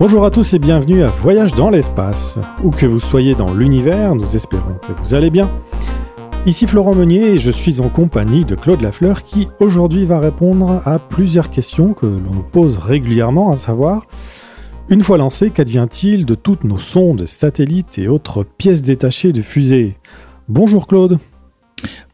Bonjour à tous et bienvenue à Voyage dans l'espace. Où que vous soyez dans l'univers, nous espérons que vous allez bien. Ici Florent Meunier et je suis en compagnie de Claude Lafleur qui aujourd'hui va répondre à plusieurs questions que l'on nous pose régulièrement, à savoir une fois lancé, qu'advient-il de toutes nos sondes, satellites et autres pièces détachées de fusées Bonjour Claude.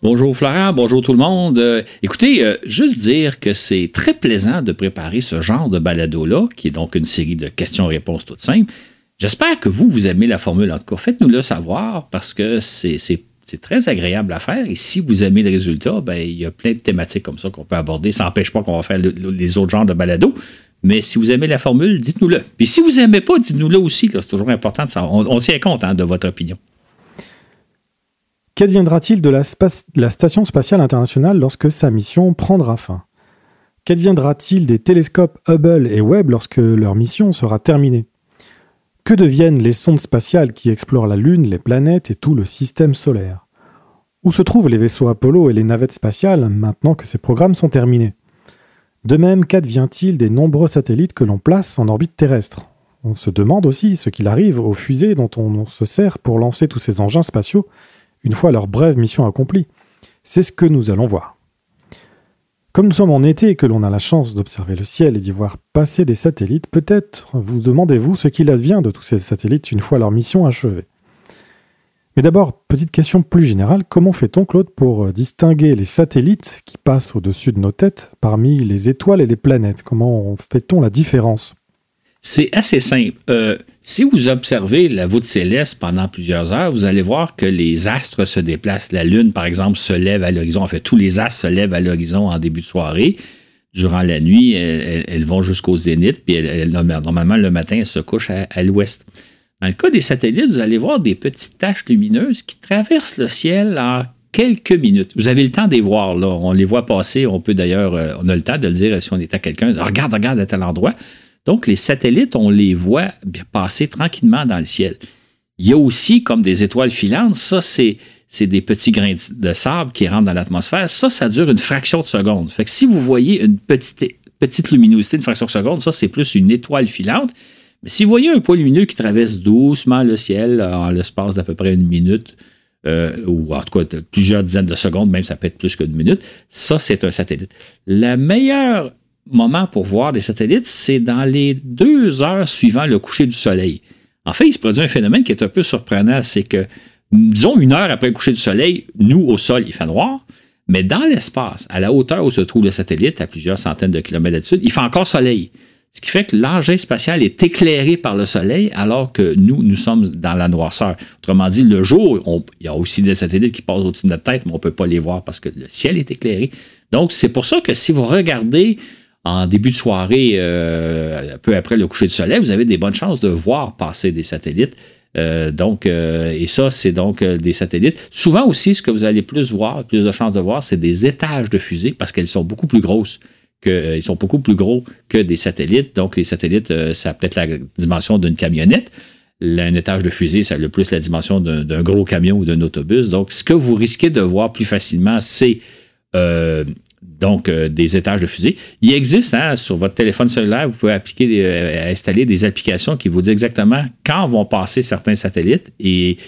Bonjour Florent, bonjour tout le monde. Euh, écoutez, euh, juste dire que c'est très plaisant de préparer ce genre de balado-là, qui est donc une série de questions-réponses toutes simples. J'espère que vous, vous aimez la formule. En tout cas, faites-nous le savoir parce que c'est très agréable à faire. Et si vous aimez le résultat, ben, il y a plein de thématiques comme ça qu'on peut aborder. Ça n'empêche pas qu'on va faire les autres genres de balado. Mais si vous aimez la formule, dites-nous-le. Puis si vous n'aimez pas, dites-nous-le aussi. C'est toujours important. On, tient compte hein, de votre opinion. Qu'adviendra-t-il de la, Station spatiale internationale lorsque sa mission prendra fin? Qu'adviendra-t-il des télescopes Hubble et Webb lorsque leur mission sera terminée? Que deviennent les sondes spatiales qui explorent la Lune, les planètes et tout le système solaire? Où se trouvent les vaisseaux Apollo et les navettes spatiales maintenant que ces programmes sont terminés? De même, qu'advient-il des nombreux satellites que l'on place en orbite terrestre? On se demande aussi ce qu'il arrive aux fusées dont on se sert pour lancer tous ces engins spatiaux une fois leur brève mission accomplie. C'est ce que nous allons voir. Comme nous sommes en été et que l'on a la chance d'observer le ciel et d'y voir passer des satellites, peut-être vous demandez-vous ce qu'il advient de tous ces satellites une fois leur mission achevée. Mais d'abord, petite question plus générale, comment fait-on, Claude, pour distinguer les satellites qui passent au-dessus de nos têtes parmi les étoiles et les planètes? Comment fait-on la différence? C'est assez simple. Euh, si vous observez la voûte céleste pendant plusieurs heures, vous allez voir que les astres se déplacent. La Lune, par exemple, se lève à l'horizon. En fait, tous les astres se lèvent à l'horizon en début de soirée. Durant la nuit, elles, vont jusqu'au zénith, puis normalement, le matin, elles se couchent à, l'ouest. Dans le cas des satellites, vous allez voir des petites taches lumineuses qui traversent le ciel en quelques minutes. Vous avez le temps de voir, là. On les voit passer. On peut d'ailleurs, euh, on a le temps de le dire si on est à quelqu'un. Regarde, regarde à tel endroit. Donc, les satellites, on les voit passer tranquillement dans le ciel. Il y a aussi comme des étoiles filantes, ça, c'est, des petits grains de sable qui rentrent dans l'atmosphère. Ça, ça dure une fraction de seconde. Fait que si vous voyez une petite, petite luminosité, une fraction de seconde, ça, c'est plus une étoile filante. Mais si vous voyez un point lumineux qui traverse doucement le ciel en l'espace d'à peu près une minute, euh, ou en tout cas plusieurs dizaines de secondes, même ça peut être plus qu'une minute, ça, c'est un satellite. La meilleure moment pour voir des satellites, c'est dans les deux heures suivant le coucher du soleil. En fait, il se produit un phénomène qui est un peu surprenant, c'est que, disons, une heure après le coucher du soleil, nous, au sol, il fait noir, mais dans l'espace, à la hauteur où se trouve le satellite, à plusieurs centaines de kilomètres d'altitude, il fait encore soleil. Ce qui fait que l'engin spatial est éclairé par le soleil alors que nous, nous sommes dans la noirceur. Autrement dit, le jour, il y a aussi des satellites qui passent au-dessus de notre tête, mais on ne peut pas les voir parce que le ciel est éclairé. Donc, c'est pour ça que si vous regardez en début de soirée, euh, peu après le coucher du soleil, vous avez des bonnes chances de voir passer des satellites. Euh, donc, euh, et ça, c'est donc des satellites. Souvent aussi, ce que vous allez plus voir, plus de chances de voir, c'est des étages de fusées parce qu'elles sont beaucoup plus grosses. Que, ils sont beaucoup plus gros que des satellites. Donc, les satellites, ça a peut-être la dimension d'une camionnette. Un étage de fusée, ça a le plus la dimension d'un gros camion ou d'un autobus. Donc, ce que vous risquez de voir plus facilement, c'est donc euh, des étages de fusée. Il existe hein, sur votre téléphone cellulaire, vous pouvez appliquer euh, installer des applications qui vous disent exactement quand vont passer certains satellites et,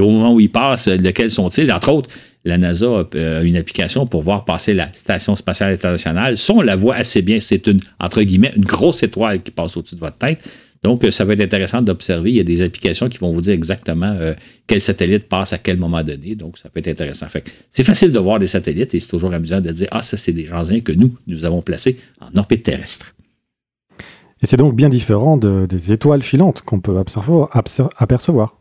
au moment où ils passent, lesquels sont-ils. Entre autres, la NASA a une application pour voir passer la Station spatiale internationale. Ça, on la voit assez bien. C'est une, entre guillemets, une grosse étoile qui passe au-dessus de votre tête. Donc, euh, ça va être intéressant d'observer. Il y a des applications qui vont vous dire exactement euh, quel satellite passe à quel moment donné. Donc, ça peut être intéressant. Fait c'est facile de voir des satellites et c'est toujours amusant de dire Ah, ça, c'est des engins que nous, nous avons placés en orbite terrestre. Et c'est donc bien différent des étoiles filantes qu'on peut apercevoir.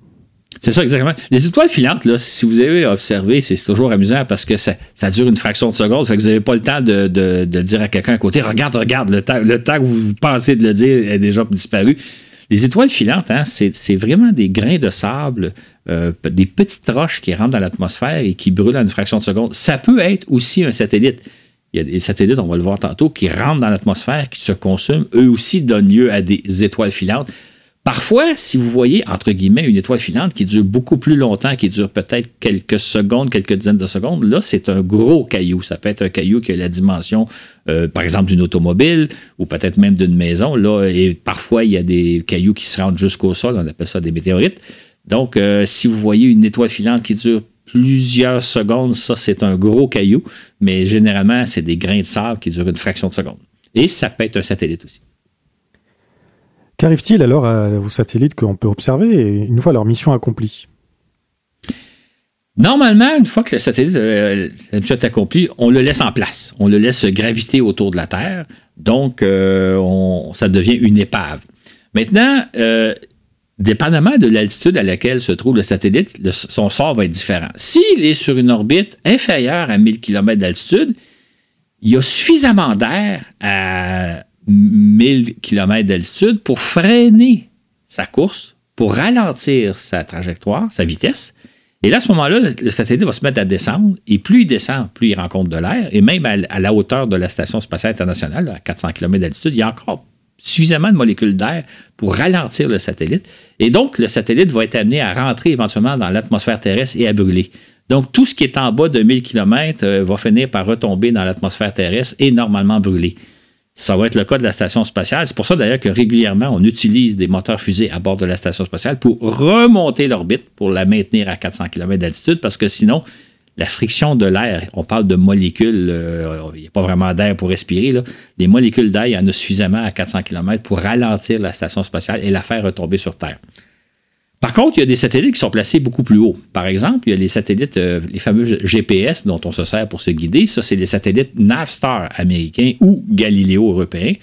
C'est ça, exactement. Les étoiles filantes, là, si vous avez observé, c'est toujours amusant parce que ça, dure une fraction de seconde. Fait que vous n'avez pas le temps de, dire à quelqu'un à côté Regarde, regarde, le temps, que vous pensez de le dire est déjà disparu. Les étoiles filantes, hein, c'est vraiment des grains de sable, euh, des petites roches qui rentrent dans l'atmosphère et qui brûlent en une fraction de seconde. Ça peut être aussi un satellite. Il y a des satellites, on va le voir tantôt, qui rentrent dans l'atmosphère, qui se consument. Eux aussi donnent lieu à des étoiles filantes. Parfois, si vous voyez, entre guillemets, une étoile filante qui dure beaucoup plus longtemps, qui dure peut-être quelques secondes, quelques dizaines de secondes, là, c'est un gros caillou. Ça peut être un caillou qui a la dimension, euh, par exemple, d'une automobile ou peut-être même d'une maison. Là, et parfois, il y a des cailloux qui se rendent jusqu'au sol. On appelle ça des météorites. Donc, euh, si vous voyez une étoile filante qui dure plusieurs secondes, ça, c'est un gros caillou. Mais généralement, c'est des grains de sable qui durent une fraction de seconde. Et ça peut être un satellite aussi. Qu'arrive-t-il alors à vos satellites qu'on peut observer une fois leur mission accomplie? Normalement, une fois que le satellite euh, est accompli, on le laisse en place. On le laisse graviter autour de la Terre. Donc, euh, ça devient une épave. Maintenant, euh, dépendamment de l'altitude à laquelle se trouve le satellite, son sort va être différent. S'il est sur une orbite inférieure à 1000 km d'altitude, il y a suffisamment d'air à 1000 km d'altitude pour freiner sa course, pour ralentir sa trajectoire, sa vitesse. Et là, à ce moment-là, le satellite va se mettre à descendre, et plus il descend, plus il rencontre de l'air, et même à, la hauteur de la Station spatiale internationale, à 400 km d'altitude, il y a encore suffisamment de molécules d'air pour ralentir le satellite. Et donc, le satellite va être amené à rentrer éventuellement dans l'atmosphère terrestre et à brûler. Donc, tout ce qui est en bas de 1000 km euh, va finir par retomber dans l'atmosphère terrestre et normalement brûler. Ça va être le cas de la station spatiale. C'est pour ça d'ailleurs que régulièrement, on utilise des moteurs fusées à bord de la station spatiale pour remonter l'orbite, pour la maintenir à 400 km d'altitude, parce que sinon, la friction de l'air, on parle de molécules, euh, il n'y a pas vraiment d'air pour respirer. Là. Les molécules d'air, il y en a suffisamment à 400 km pour ralentir la station spatiale et la faire retomber sur Terre. Par contre, il y a des satellites qui sont placés beaucoup plus haut. Par exemple, il y a les satellites, euh, les fameux GPS dont on se sert pour se guider. Ça, c'est les satellites Navstar américains ou Galileo européens.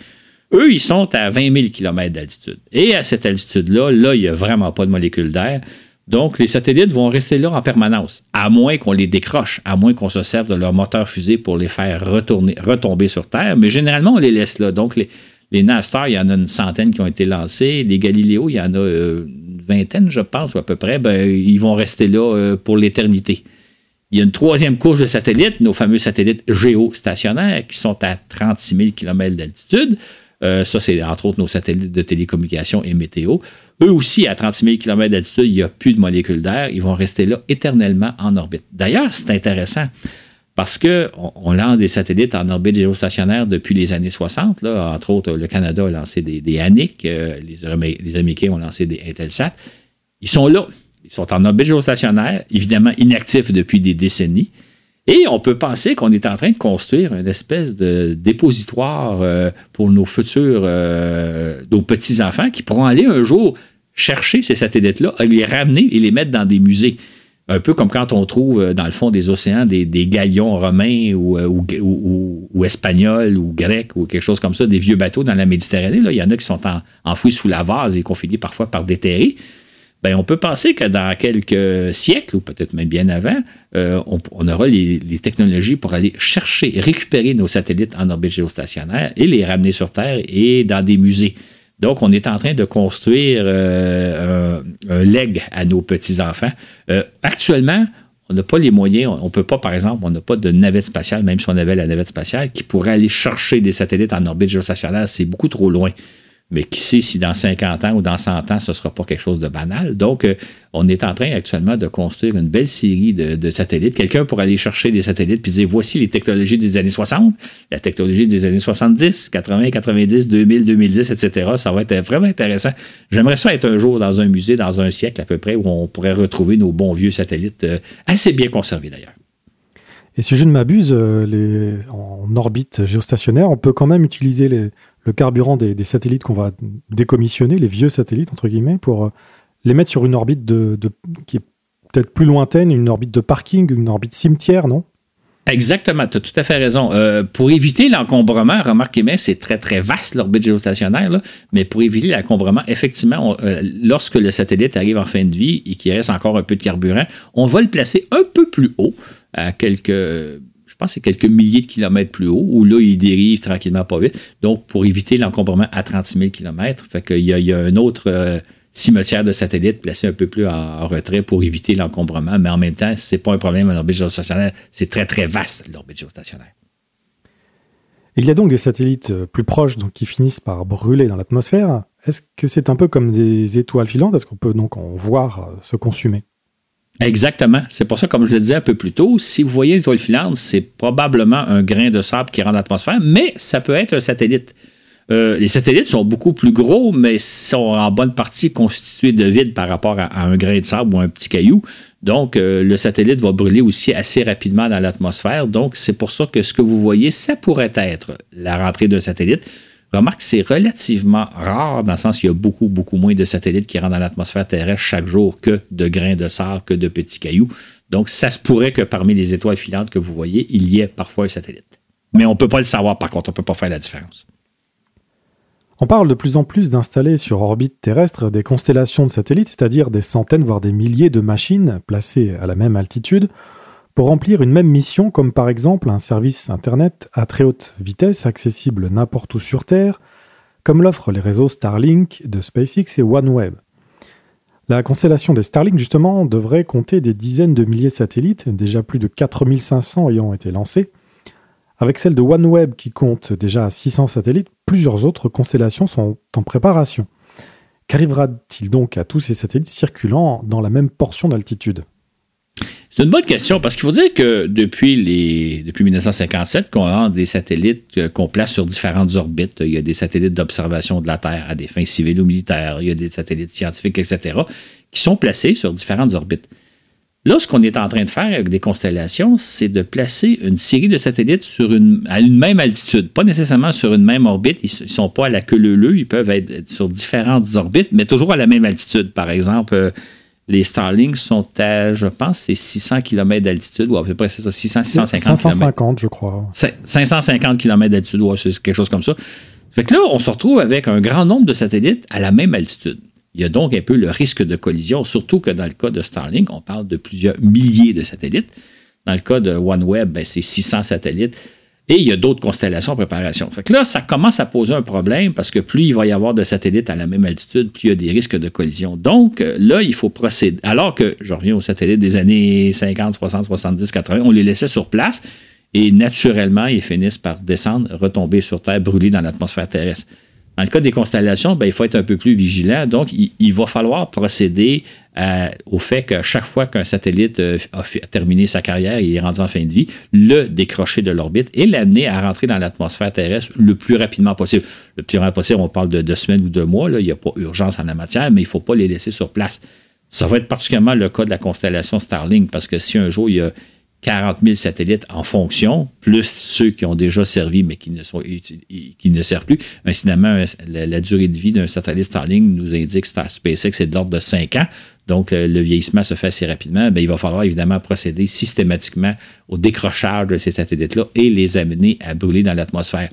Eux, ils sont à 20 000 km d'altitude. Et à cette altitude-là, là, il n'y a vraiment pas de molécules d'air. Donc, les satellites vont rester là en permanence, à moins qu'on les décroche, à moins qu'on se serve de leur moteur fusée pour les faire retomber sur Terre. Mais généralement, on les laisse là. Donc, les, les Navstar, il y en a une centaine qui ont été lancés. Les Galileo, il y en a euh, une vingtaine, je pense, ou à peu près. Ben, ils vont rester là euh, pour l'éternité. Il y a une troisième couche de satellites, nos fameux satellites géostationnaires, qui sont à 36 000 km d'altitude. Euh, ça, c'est entre autres nos satellites de télécommunication et météo. Eux aussi, à 36 000 km d'altitude, il n'y a plus de molécules d'air. Ils vont rester là éternellement en orbite. D'ailleurs, c'est intéressant parce qu'on on lance des satellites en orbite géostationnaire depuis les années 60. Là. Entre autres, le Canada a lancé des, des ANIC, euh, les, Américains ont lancé des Intelsat. Ils sont là. Ils sont en orbite géostationnaire, évidemment inactifs depuis des décennies. Et on peut penser qu'on est en train de construire une espèce de dépositoire euh, pour nos futurs, euh, nos petits-enfants qui pourront aller un jour chercher ces satellites-là, les ramener et les mettre dans des musées. Un peu comme quand on trouve euh, dans le fond des océans des, galions romains euh, ou, espagnols ou grecs ou quelque chose comme ça, des vieux bateaux dans la Méditerranée. Là. Il y en a qui sont enfouis sous la vase et qu'on finit parfois par déterrer. Ben, on peut penser que dans quelques siècles, ou peut-être même bien avant, euh, on, aura les, technologies pour aller chercher, récupérer nos satellites en orbite géostationnaire et les ramener sur Terre et dans des musées. Donc, on est en train de construire euh, un, leg à nos petits-enfants. Euh, actuellement, on n'a pas les moyens, on ne peut pas, par exemple, on n'a pas de navette spatiale, même si on avait la navette spatiale, qui pourrait aller chercher des satellites en orbite géostationnaire. C'est beaucoup trop loin. Mais qui sait si dans 50 ans ou dans 100 ans, ce ne sera pas quelque chose de banal. Donc, euh, on est en train actuellement de construire une belle série de, satellites. Quelqu'un pourrait aller chercher des satellites puis dire voici les technologies des années 60, la technologie des années 70, 80, 90, 2000, 2010, etc. Ça va être vraiment intéressant. J'aimerais ça être un jour dans un musée, dans un siècle à peu près, où on pourrait retrouver nos bons vieux satellites, euh, assez bien conservés d'ailleurs. Et si je ne m'abuse, euh, en orbite géostationnaire, on peut quand même utiliser les, le carburant des, satellites qu'on va décommissionner, les vieux satellites, entre guillemets, pour euh, les mettre sur une orbite de, qui est peut-être plus lointaine, une orbite de parking, une orbite cimetière, non? Exactement, tu as tout à fait raison. Euh, pour éviter l'encombrement, remarquez bien, c'est très très vaste l'orbite géostationnaire, là, mais pour éviter l'encombrement, effectivement, euh, lorsque le satellite arrive en fin de vie et qu'il reste encore un peu de carburant, on va le placer un peu plus haut, à quelques pense que c'est quelques milliers de kilomètres plus haut, où là, il dérive tranquillement pas vite. Donc, pour éviter l'encombrement à 36 000 kilomètres, fait qu'il y, a un autre euh, cimetière de satellites placé un peu plus en, retrait pour éviter l'encombrement, mais en même temps, c'est pas un problème à l'orbite géostationnaire. C'est très, très vaste, l'orbite géostationnaire. Il y a donc des satellites euh, plus proches qui finissent par brûler dans l'atmosphère. Est-ce que c'est un peu comme des étoiles filantes? Est-ce qu'on peut donc en voir se consumer? Exactement. C'est pour ça, comme je le disais un peu plus tôt, si vous voyez l'étoile filante, c'est probablement un grain de sable qui rentre dans l'atmosphère, mais ça peut être un satellite. Euh, les satellites sont beaucoup plus gros, mais sont en bonne partie constitués de vide par rapport à, un grain de sable ou un petit caillou. Donc, euh, le satellite va brûler aussi assez rapidement dans l'atmosphère. Donc, c'est pour ça que ce que vous voyez, ça pourrait être la rentrée d'un satellite. Remarque, c'est relativement rare dans le sens qu'il y a beaucoup, beaucoup moins de satellites qui rentrent dans l'atmosphère terrestre chaque jour que de grains de sable, que de petits cailloux. Donc, ça se pourrait que parmi les étoiles filantes que vous voyez, il y ait parfois un satellite. Mais on ne peut pas le savoir, par contre, on ne peut pas faire la différence. On parle de plus en plus d'installer sur orbite terrestre des constellations de satellites, c'est-à-dire des centaines, voire des milliers de machines placées à la même altitude, pour remplir une même mission, comme par exemple un service Internet à très haute vitesse accessible n'importe où sur Terre, comme l'offrent les réseaux Starlink de SpaceX et OneWeb. La constellation des Starlink, justement, devrait compter des dizaines de milliers de satellites, déjà plus de 4500 ayant été lancés. Avec celle de OneWeb qui compte déjà 600 satellites, plusieurs autres constellations sont en préparation. Qu'arrivera-t-il donc à tous ces satellites circulant dans la même portion d'altitude? C'est une bonne question parce qu'il faut dire que depuis, les, depuis 1957, qu'on a des satellites euh, qu'on place sur différentes orbites. Il y a des satellites d'observation de la Terre à des fins civiles ou militaires. Il y a des satellites scientifiques, etc., qui sont placés sur différentes orbites. Là, ce qu'on est en train de faire avec des constellations, c'est de placer une série de satellites sur une, à une même altitude. Pas nécessairement sur une même orbite. Ils ne sont pas à la queue leu Ils peuvent être sur différentes orbites, mais toujours à la même altitude. Par exemple, euh, les Starlink sont à, je pense, c'est 600 km d'altitude, ou à peu près c'est ça, 600, 650 550, je crois. 550 km d'altitude, ou c'est quelque chose comme ça. Fait que là, on se retrouve avec un grand nombre de satellites à la même altitude. Il y a donc un peu le risque de collision, surtout que dans le cas de Starlink, on parle de plusieurs milliers de satellites. Dans le cas de OneWeb, ben, c'est 600 satellites. Et il y a d'autres constellations en préparation. Fait que là, ça commence à poser un problème parce que plus il va y avoir de satellites à la même altitude, plus il y a des risques de collision. Donc, euh, là, il faut procéder. Alors que, je reviens aux satellites des années 50, 60, 70, 80, on les laissait sur place et naturellement, ils finissent par descendre, retomber sur Terre, brûler dans l'atmosphère terrestre. Dans le cas des constellations, ben, il faut être un peu plus vigilant. Donc, il, va falloir procéder euh, au fait que chaque fois qu'un satellite euh, a, terminé sa carrière, il est rendu en fin de vie, le décrocher de l'orbite et l'amener à rentrer dans l'atmosphère terrestre le plus rapidement possible. Le plus rapidement possible, on parle de deux semaines ou deux mois. Il n'y a pas urgence en la matière, mais il ne faut pas les laisser sur place. Ça va être particulièrement le cas de la constellation Starlink, parce que si un jour il y a 40 000 satellites en fonction, plus ceux qui ont déjà servi mais qui ne, sont, qui ne servent plus. Incidemment, la, durée de vie d'un satellite Starlink nous indique que SpaceX est de l'ordre de 5 ans. Donc, le, vieillissement se fait assez rapidement. Bien, il va falloir évidemment procéder systématiquement au décrochage de ces satellites-là et les amener à brûler dans l'atmosphère.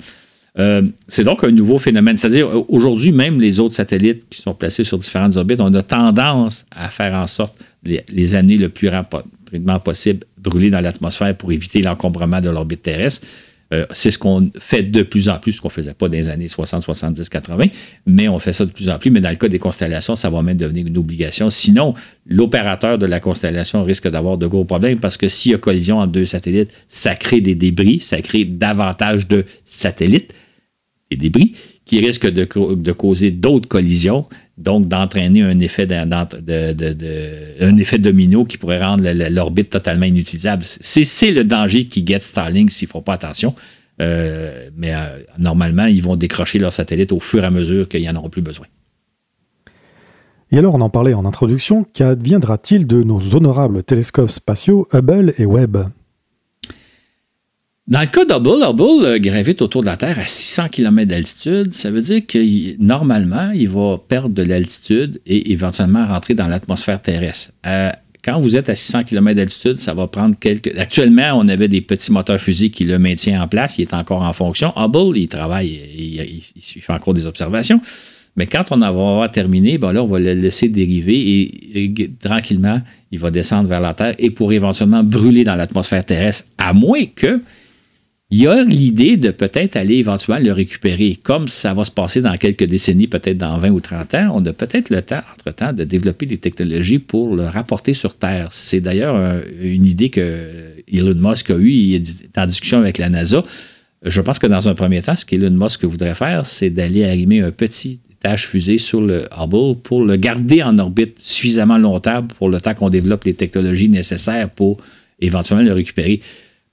Euh, c'est donc un nouveau phénomène. C'est-à-dire, aujourd'hui, même les autres satellites qui sont placés sur différentes orbites, on a tendance à faire en sorte les, les amener le plus rapidement possible brûler dans l'atmosphère pour éviter l'encombrement de l'orbite terrestre. Euh, c'est ce qu'on fait de plus en plus, ce qu'on ne faisait pas dans les années 60, 70, 80, mais on fait ça de plus en plus. Mais dans le cas des constellations, ça va même devenir une obligation. Sinon, l'opérateur de la constellation risque d'avoir de gros problèmes parce que s'il y a collision entre deux satellites, ça crée des débris, ça crée davantage de satellites et débris qui risquent de, causer d'autres collisions donc d'entraîner un effet domino qui pourrait rendre l'orbite totalement inutilisable. C'est le danger qui guette Starlink s'ils ne font pas attention. Euh, mais euh, normalement, ils vont décrocher leurs satellites au fur et à mesure qu'ils n'en auront plus besoin. Et alors, on en parlait en introduction, qu'adviendra-t-il de nos honorables télescopes spatiaux Hubble et Webb? Dans le cas d'Hubble, Hubble euh, gravite autour de la Terre à 600 km d'altitude. Ça veut dire que normalement, il va perdre de l'altitude et éventuellement rentrer dans l'atmosphère terrestre. Euh, quand vous êtes à 600 km d'altitude, ça va prendre quelques. Actuellement, on avait des petits moteurs fusils qui le maintiennent en place. Il est encore en fonction. Hubble, il travaille, il, fait encore des observations. Mais quand on va terminé, ben là, on va le laisser dériver et, tranquillement, il va descendre vers la Terre et pour éventuellement brûler dans l'atmosphère terrestre, à moins que il y a l'idée de peut-être aller éventuellement le récupérer, comme ça va se passer dans quelques décennies, peut-être dans 20 ou 30 ans. On a peut-être le temps, entre-temps, de développer des technologies pour le rapporter sur Terre. C'est d'ailleurs une idée que Elon Musk a eue, il est en discussion avec la NASA. Je pense que dans un premier temps, ce qu'Elon Musk voudrait faire, c'est d'aller arrimer un petit tâche fusée sur le Hubble pour le garder en orbite suffisamment longtemps pour le temps qu'on développe les technologies nécessaires pour éventuellement le récupérer.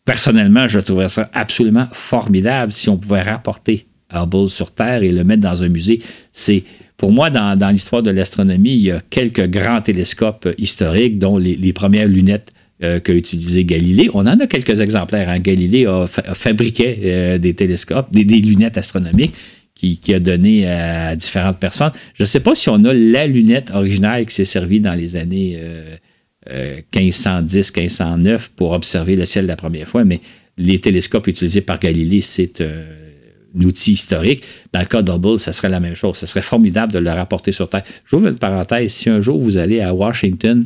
Personnellement, je trouverais ça absolument formidable si on pouvait rapporter Hubble sur Terre et le mettre dans un musée. C'est pour moi, dans, l'histoire de l'astronomie, il y a quelques grands télescopes historiques, dont les, premières lunettes euh, qu'a utilisé Galilée. On en a quelques exemplaires. Hein. Galilée a, fabriqué euh, des télescopes, des, lunettes astronomiques qui, a donné à différentes personnes. Je ne sais pas si on a la lunette originale qui s'est servie dans les années 1510, euh, 1509 pour observer le ciel la première fois, mais les télescopes utilisés par Galilée, c'est un outil historique. Dans le cas d'Hubble, ça serait la même chose. Ce serait formidable de le rapporter sur Terre. J'ouvre une parenthèse. Si un jour vous allez à Washington,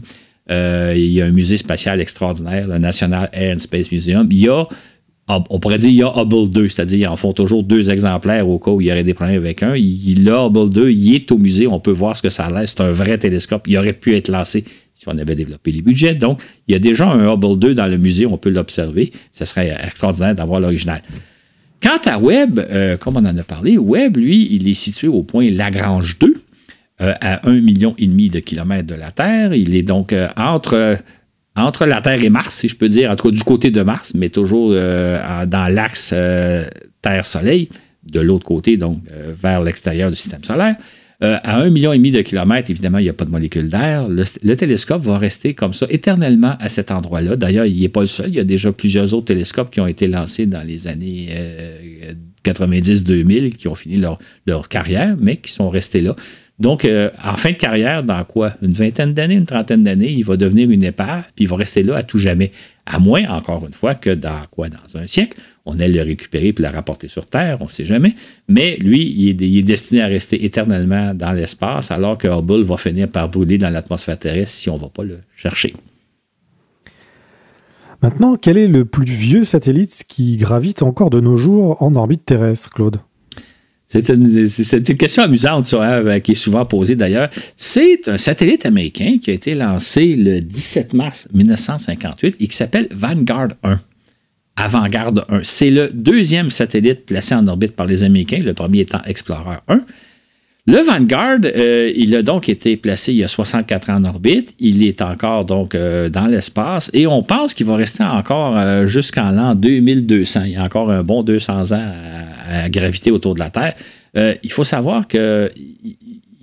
euh, il y a un musée spatial extraordinaire, le National Air and Space Museum. Il y a, on pourrait dire, il y a Hubble 2, c'est-à-dire ils en font toujours deux exemplaires au cas où il y aurait des problèmes avec un. Il, a Hubble 2, il est au musée, on peut voir ce que ça a l'air. C'est un vrai télescope. Il aurait pu être lancé si on avait développé les budgets. Donc, il y a déjà un Hubble 2 dans le musée, on peut l'observer. Ce serait extraordinaire d'avoir l'original. Quant à Webb, euh, comme on en a parlé, Webb, lui, il est situé au point Lagrange 2, euh, à 1,5 million et demi de kilomètres de la Terre. Il est donc euh, entre, entre la Terre et Mars, si je peux dire, en tout cas du côté de Mars, mais toujours dans l'axe Terre-Soleil, de l'autre côté, donc vers l'extérieur du système solaire. Euh, à un million et demi de kilomètres, évidemment, il n'y a pas de molécules d'air. Le, télescope va rester comme ça éternellement à cet endroit-là. D'ailleurs, il n'est pas le seul. Il y a déjà plusieurs autres télescopes qui ont été lancés dans les années 90-2000 euh, qui ont fini leur, carrière, mais qui sont restés là. Donc, euh, en fin de carrière, dans quoi? Une vingtaine d'années, une trentaine d'années, il va devenir une épave, puis il va rester là à tout jamais. À moins, encore une fois, que dans quoi? Dans un siècle, on allait le récupérer puis le rapporter sur Terre, on ne sait jamais. Mais lui, il est, destiné à rester éternellement dans l'espace, alors que Hubble va finir par brûler dans l'atmosphère terrestre si on ne va pas le chercher. Maintenant, quel est le plus vieux satellite qui gravite encore de nos jours en orbite terrestre, Claude? C'est une, question amusante hein, qui est souvent posée d'ailleurs. C'est un satellite américain qui a été lancé le 17 mars 1958 et qui s'appelle Vanguard 1. Avant-Garde 1. C'est le deuxième satellite placé en orbite par les Américains, le premier étant Explorer 1. Le Vanguard, euh, il a donc été placé il y a 64 ans en orbite. Il est encore donc euh, dans l'espace et on pense qu'il va rester encore euh, jusqu'en l'an 2200. Il y a encore un bon 200 ans à, graviter autour de la Terre. il faut savoir qu'il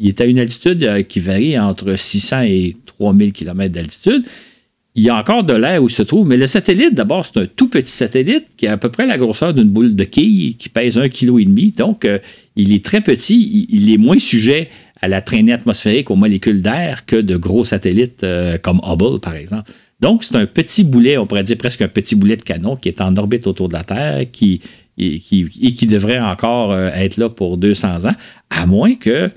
est à une altitude qui varie entre 600 et 3000 km d'altitude il y a encore de l'air où il se trouve, mais le satellite, d'abord, c'est un tout petit satellite qui a à peu près la grosseur d'une boule de quille, qui pèse un kilo et demi. Donc, euh, il est très petit, il, est moins sujet à la traînée atmosphérique, aux molécules d'air, que de gros satellites euh, comme Hubble, par exemple. Donc, c'est un petit boulet, on pourrait dire presque un petit boulet de canon qui est en orbite autour de la Terre, qui, et qui, devrait encore euh, être là pour 200 ans, à moins que...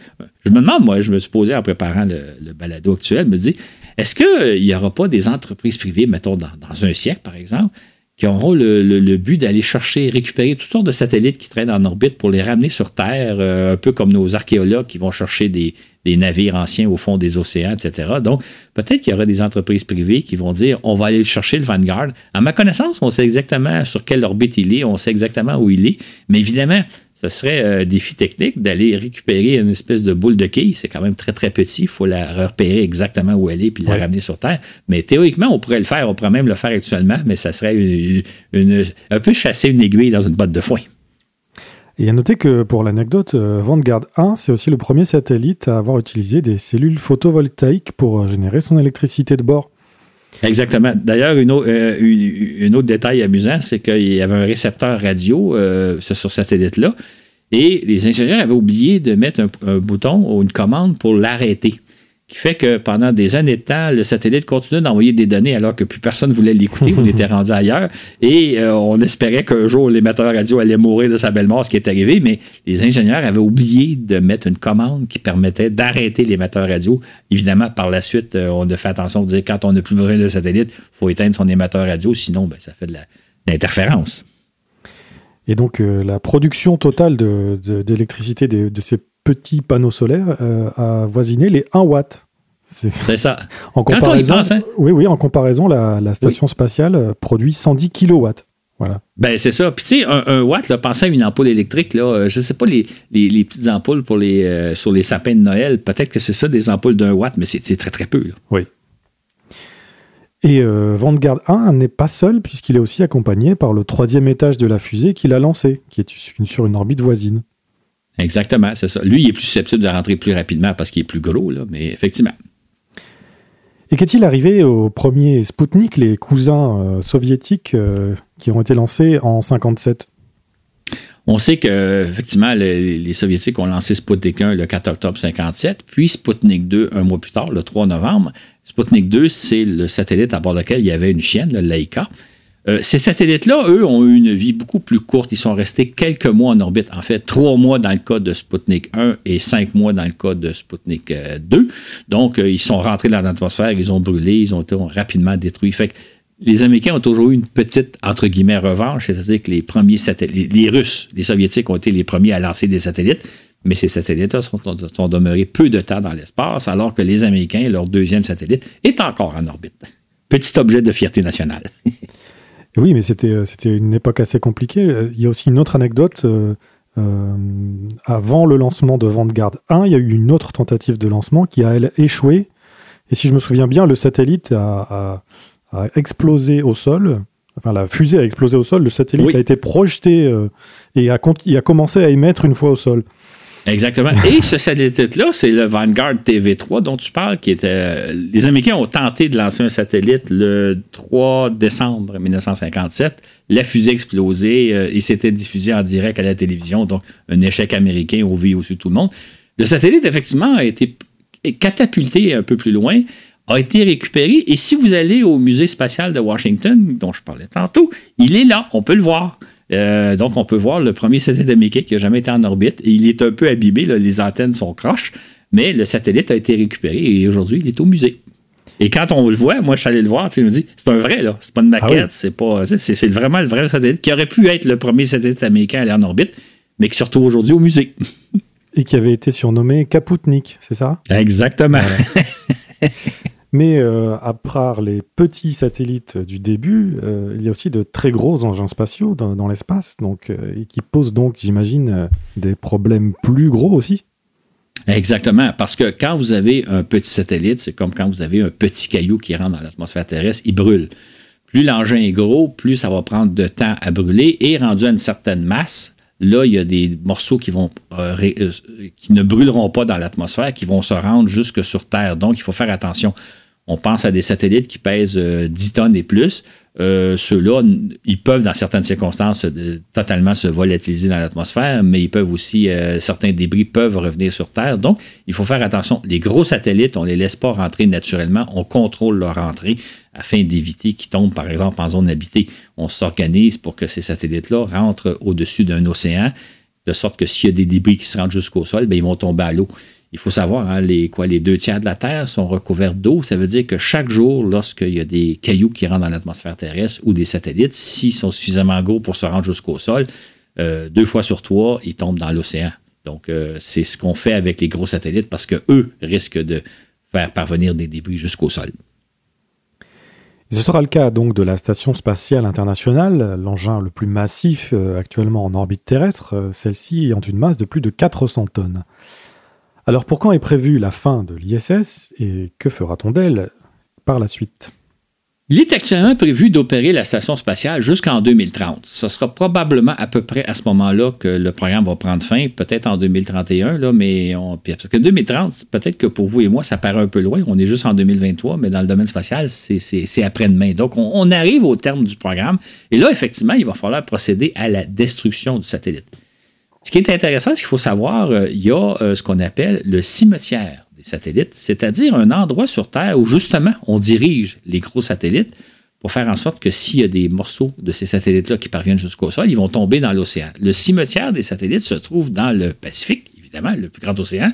Je me demande, moi, je me suis posé en préparant le, le balado actuel, me dis, est-ce qu'il n'y aura pas des entreprises privées, mettons dans, un siècle par exemple, qui auront le, but d'aller chercher, récupérer toutes sortes de satellites qui traînent en orbite pour les ramener sur Terre, euh, un peu comme nos archéologues qui vont chercher des, navires anciens au fond des océans, etc. Donc, peut-être qu'il y aura des entreprises privées qui vont dire on va aller chercher le Vanguard. À ma connaissance, on sait exactement sur quelle orbite il est, on sait exactement où il est, mais évidemment, ce serait un défi technique d'aller récupérer une espèce de boule de quille. C'est quand même très, très petit. Il faut la repérer exactement où elle est puis la ramener sur Terre. Mais théoriquement, on pourrait le faire. On pourrait même le faire actuellement, mais ça serait une, un peu chasser une aiguille dans une botte de foin. Et à noter que pour l'anecdote, euh, Vanguard 1, c'est aussi le premier satellite à avoir utilisé des cellules photovoltaïques pour euh, générer son électricité de bord. Exactement. D'ailleurs, une, euh, autre détail amusant, c'est qu'il y avait un récepteur radio euh, sur satellite-là, et les ingénieurs avaient oublié de mettre un bouton ou une commande pour l'arrêter qui fait que pendant des années de temps, le satellite continuait d'envoyer des données alors que plus personne ne voulait l'écouter. on était rendu ailleurs et euh, on espérait qu'un jour l'émetteur radio allait mourir de sa belle mort, ce qui est arrivé, mais les ingénieurs avaient oublié de mettre une commande qui permettait d'arrêter l'émetteur radio. Évidemment, par la suite, euh, on a fait attention de dire quand on n'a plus besoin de satellite, il faut éteindre son émetteur radio, sinon ben, ça fait de l'interférence. Et donc, euh, la production totale d'électricité de, de, ces petits panneaux solaires euh, a voisiné les 1 watt. C'est ça. en comparaison, hein. Oui, oui, en comparaison, la, station spatiale euh, produit 110 kilowatts. Voilà. Ben, c'est ça. Puis, tu sais, un, watt, là, pensez à une ampoule électrique, là, euh, je ne sais pas, les, les, petites ampoules pour les, euh, sur les sapins de Noël, peut-être que c'est ça, des ampoules d'un watt, mais c'est très, très peu. Là. Oui. Et euh, Vanguard 1 n'est pas seul, puisqu'il est aussi accompagné par le troisième étage de la fusée qu'il a lancé, qui est sur une orbite voisine. Exactement, c'est ça. Lui, il est plus susceptible de rentrer plus rapidement parce qu'il est plus gros, là, mais effectivement. Et qu'est-il arrivé aux premiers Spoutnik, les cousins euh, soviétiques euh, qui ont été lancés en 57 on sait que effectivement les, les, soviétiques ont lancé Sputnik 1 le 4 octobre 57, puis Sputnik 2 un mois plus tard, le 3 novembre. Sputnik 2, c'est le satellite à bord duquel il y avait une chienne, le Laika. Euh, ces satellites-là, eux, ont eu une vie beaucoup plus courte. Ils sont restés quelques mois en orbite. En fait, trois mois dans le cas de Sputnik 1 et cinq mois dans le cas de Sputnik 2. Euh, Donc, euh, ils sont rentrés dans l'atmosphère, ils ont brûlé, ils ont été rapidement détruits. Fait que les Américains ont toujours eu une petite, entre guillemets, revanche, c'est-à-dire que les premiers satellites, les, Russes, les Soviétiques ont été les premiers à lancer des satellites, mais ces satellites-là sont, sont demeurés peu de temps dans l'espace, alors que les Américains, leur deuxième satellite, est encore en orbite. Petit objet de fierté nationale. Oui, mais c'était, euh, c'était une époque assez compliquée. Euh, il y a aussi une autre anecdote. Euh, avant le lancement de Vanguard 1, il y a eu une autre tentative de lancement qui a, elle, échoué. Et si je me souviens bien, le satellite a, explosé au sol. Enfin, la fusée a explosé au sol. Le satellite a été projeté et a, il a commencé à émettre une fois au sol. Exactement. Et ce satellite-là, c'est le Vanguard TV3 dont tu parles, qui était. Les Américains ont tenté de lancer un satellite le 3 décembre 1957. La fusée a explosé euh, et s'était diffusé en direct à la télévision. Donc, un échec américain au vu aussi tout le monde. Le satellite, effectivement, a été catapulté un peu plus loin a été récupéré. Et si vous allez au musée spatial de Washington, dont je parlais tantôt, il est là, on peut le voir. Euh, donc, on peut voir le premier satellite américain qui n'a jamais été en orbite. Et il est un peu abîmé, les antennes sont croches, mais le satellite a été récupéré et aujourd'hui, il est au musée. Et quand on le voit, moi, je suis allé le voir, tu me dis, c'est un vrai, là. C'est pas une ah maquette, c'est pas. C'est vraiment le vrai satellite qui aurait pu être le premier satellite américain à aller en orbite, mais qui se retrouve aujourd'hui au musée. Et qui avait été surnommé Kaputnik, c'est ça? Exactement. Mais euh, à part les petits satellites du début, euh, il y a aussi de très gros engins spatiaux dans, l'espace, donc euh, qui posent donc, j'imagine, des problèmes plus gros aussi. Exactement, parce que quand vous avez un petit satellite, c'est comme quand vous avez un petit caillou qui rentre dans l'atmosphère terrestre, il brûle. Plus l'engin est gros, plus ça va prendre de temps à brûler et rendu à une certaine masse, là, il y a des morceaux qui, vont, qui ne brûleront pas dans l'atmosphère, qui vont se rendre jusque sur Terre. Donc, il faut faire attention. On pense à des satellites qui pèsent 10 euh, tonnes et plus. Euh, ceux-là, ils peuvent, dans certaines circonstances, totalement se volatiliser dans l'atmosphère, mais ils peuvent aussi, euh, certains débris peuvent revenir sur Terre. Donc, il faut faire attention. Les gros satellites, on ne les laisse pas rentrer naturellement, on contrôle leur entrée afin d'éviter qu'ils tombent, par exemple, en zone habitée. On s'organise pour que ces satellites-là rentrent au-dessus d'un océan, de sorte que s'il y a des débris qui se rendent jusqu'au sol, bien, ils vont tomber à l'eau. Il faut savoir, hein, les, quoi, les deux tiers de la Terre sont recouverts d'eau. Ça veut dire que chaque jour, lorsqu'il y a des cailloux qui rentrent dans l'atmosphère terrestre ou des satellites, s'ils sont suffisamment gros pour se rendre jusqu'au sol, euh, deux fois sur trois, ils tombent dans l'océan. Donc, euh, c'est ce qu'on fait avec les gros satellites parce qu'eux risquent de faire parvenir des débris jusqu'au sol. Ce sera le cas donc de la Station spatiale internationale, l'engin le plus massif euh, actuellement en orbite terrestre, celle-ci ayant une masse de plus de 400 tonnes. Alors pour quand est prévue la fin de l'ISS et que fera-t-on d'elle par la suite? Il est actuellement prévu d'opérer la station spatiale jusqu'en 2030. Ce sera probablement à peu près à ce moment-là que le programme va prendre fin, peut-être en 2031, là, mais on, parce que 2030, peut-être que pour vous et moi, ça paraît un peu loin. On est juste en 2023, mais dans le domaine spatial, c'est après-demain. Donc, on, on, arrive au terme du programme. Et là, effectivement, il va falloir procéder à la destruction du satellite. Ce qui est intéressant, c'est qu'il faut savoir, euh, il y a euh, ce qu'on appelle le cimetière des satellites, c'est-à-dire un endroit sur Terre où justement on dirige les gros satellites pour faire en sorte que s'il y a des morceaux de ces satellites-là qui parviennent jusqu'au sol, ils vont tomber dans l'océan. Le cimetière des satellites se trouve dans le Pacifique, évidemment, le plus grand océan,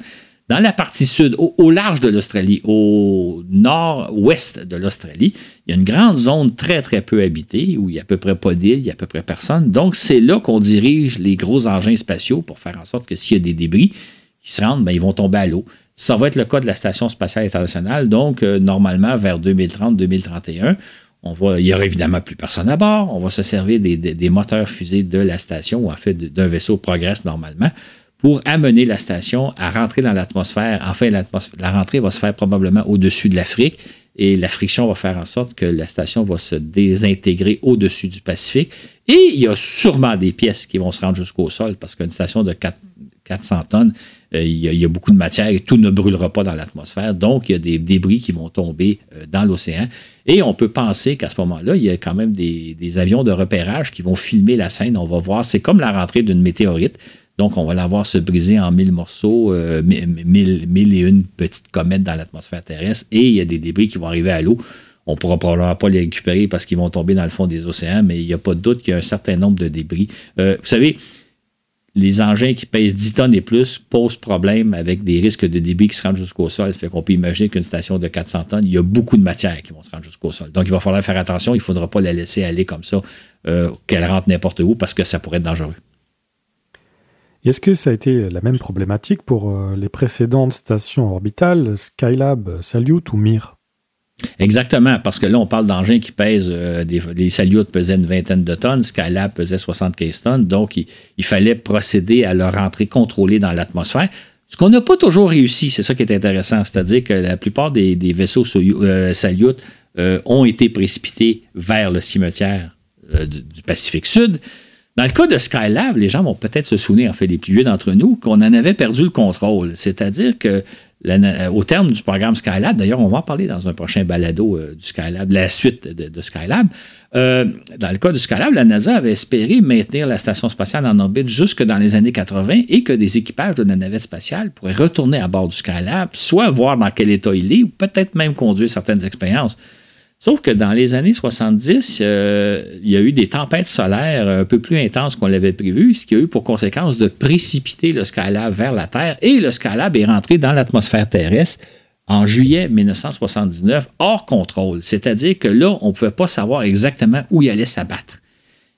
dans la partie sud, au, large de l'Australie, au nord-ouest de l'Australie, il y a une grande zone très, très peu habitée où il n'y a à peu près pas d'îles, il n'y a à peu près personne. Donc, c'est là qu'on dirige les gros engins spatiaux pour faire en sorte que s'il y a des débris qui se rendent, ben, ils vont tomber à l'eau. Ça va être le cas de la Station spatiale internationale. Donc, euh, normalement, vers 2030-2031, On il y aura évidemment plus personne à bord. On va se servir des, moteurs fusées de la station, ou en fait d'un vaisseau progresse normalement, pour amener la station à rentrer dans l'atmosphère. Enfin, la rentrée va se faire probablement au-dessus de l'Afrique et la friction va faire en sorte que la station va se désintégrer au-dessus du Pacifique. Et il y a sûrement des pièces qui vont se rendre jusqu'au sol parce qu'une station de 400 tonnes, euh, il, y a, beaucoup de matière et tout ne brûlera pas dans l'atmosphère. Donc, il y a des débris qui vont tomber euh, dans l'océan. Et on peut penser qu'à ce moment-là, il y a quand même des, avions de repérage qui vont filmer la scène. On va voir, c'est comme la rentrée d'une météorite. Donc, on va la voir se briser en mille morceaux, euh, mille, mille, et une petites comètes dans l'atmosphère terrestre, et il y a des débris qui vont arriver à l'eau. On ne pourra probablement pas les récupérer parce qu'ils vont tomber dans le fond des océans, mais il n'y a pas de doute qu'il y a un certain nombre de débris. Euh, vous savez, les engins qui pèsent 10 tonnes et plus posent problème avec des risques de débris qui se rendent jusqu'au sol. Ça fait qu'on peut imaginer qu'une station de 400 tonnes, il y a beaucoup de matière qui vont se rendre jusqu'au sol. Donc, il va falloir faire attention. Il ne faudra pas la laisser aller comme ça, euh, qu'elle rentre n'importe où parce que ça pourrait être dangereux. Est-ce que ça a été la même problématique pour euh, les précédentes stations orbitales, Skylab, Salyut ou Mir? Exactement, parce que là, on parle d'engins qui pèsent, euh, des, les Salyut pesaient une vingtaine de tonnes, Skylab pesait 75 tonnes, donc il, fallait procéder à leur entrée contrôlée dans l'atmosphère. Ce qu'on n'a pas toujours réussi, c'est ça qui est intéressant, c'est-à-dire que la plupart des, vaisseaux euh, Salyut ont été précipités vers le cimetière du Pacifique Sud. Dans le cas de Skylab, les gens vont peut-être se souvenir, en fait, les plus vieux d'entre nous, qu'on en avait perdu le contrôle. C'est-à-dire que euh, au terme du programme Skylab, d'ailleurs, on va en parler dans un prochain balado euh, du Skylab, la suite de, Skylab. Euh, dans le cas du Skylab, la NASA avait espéré maintenir la station spatiale en orbite jusque dans les années 80 et que des équipages de la navette spatiale pourraient retourner à bord du Skylab, soit voir dans quel état il est, ou peut-être même conduire certaines expériences. Sauf que dans les années 70, euh, il y a eu des tempêtes solaires un peu plus intenses qu'on l'avait prévu, ce qui a eu pour conséquence de précipiter le Skylab vers la Terre et le Skylab est rentré dans l'atmosphère terrestre en juillet 1979 hors contrôle. C'est-à-dire que là, on ne pouvait pas savoir exactement où il allait s'abattre.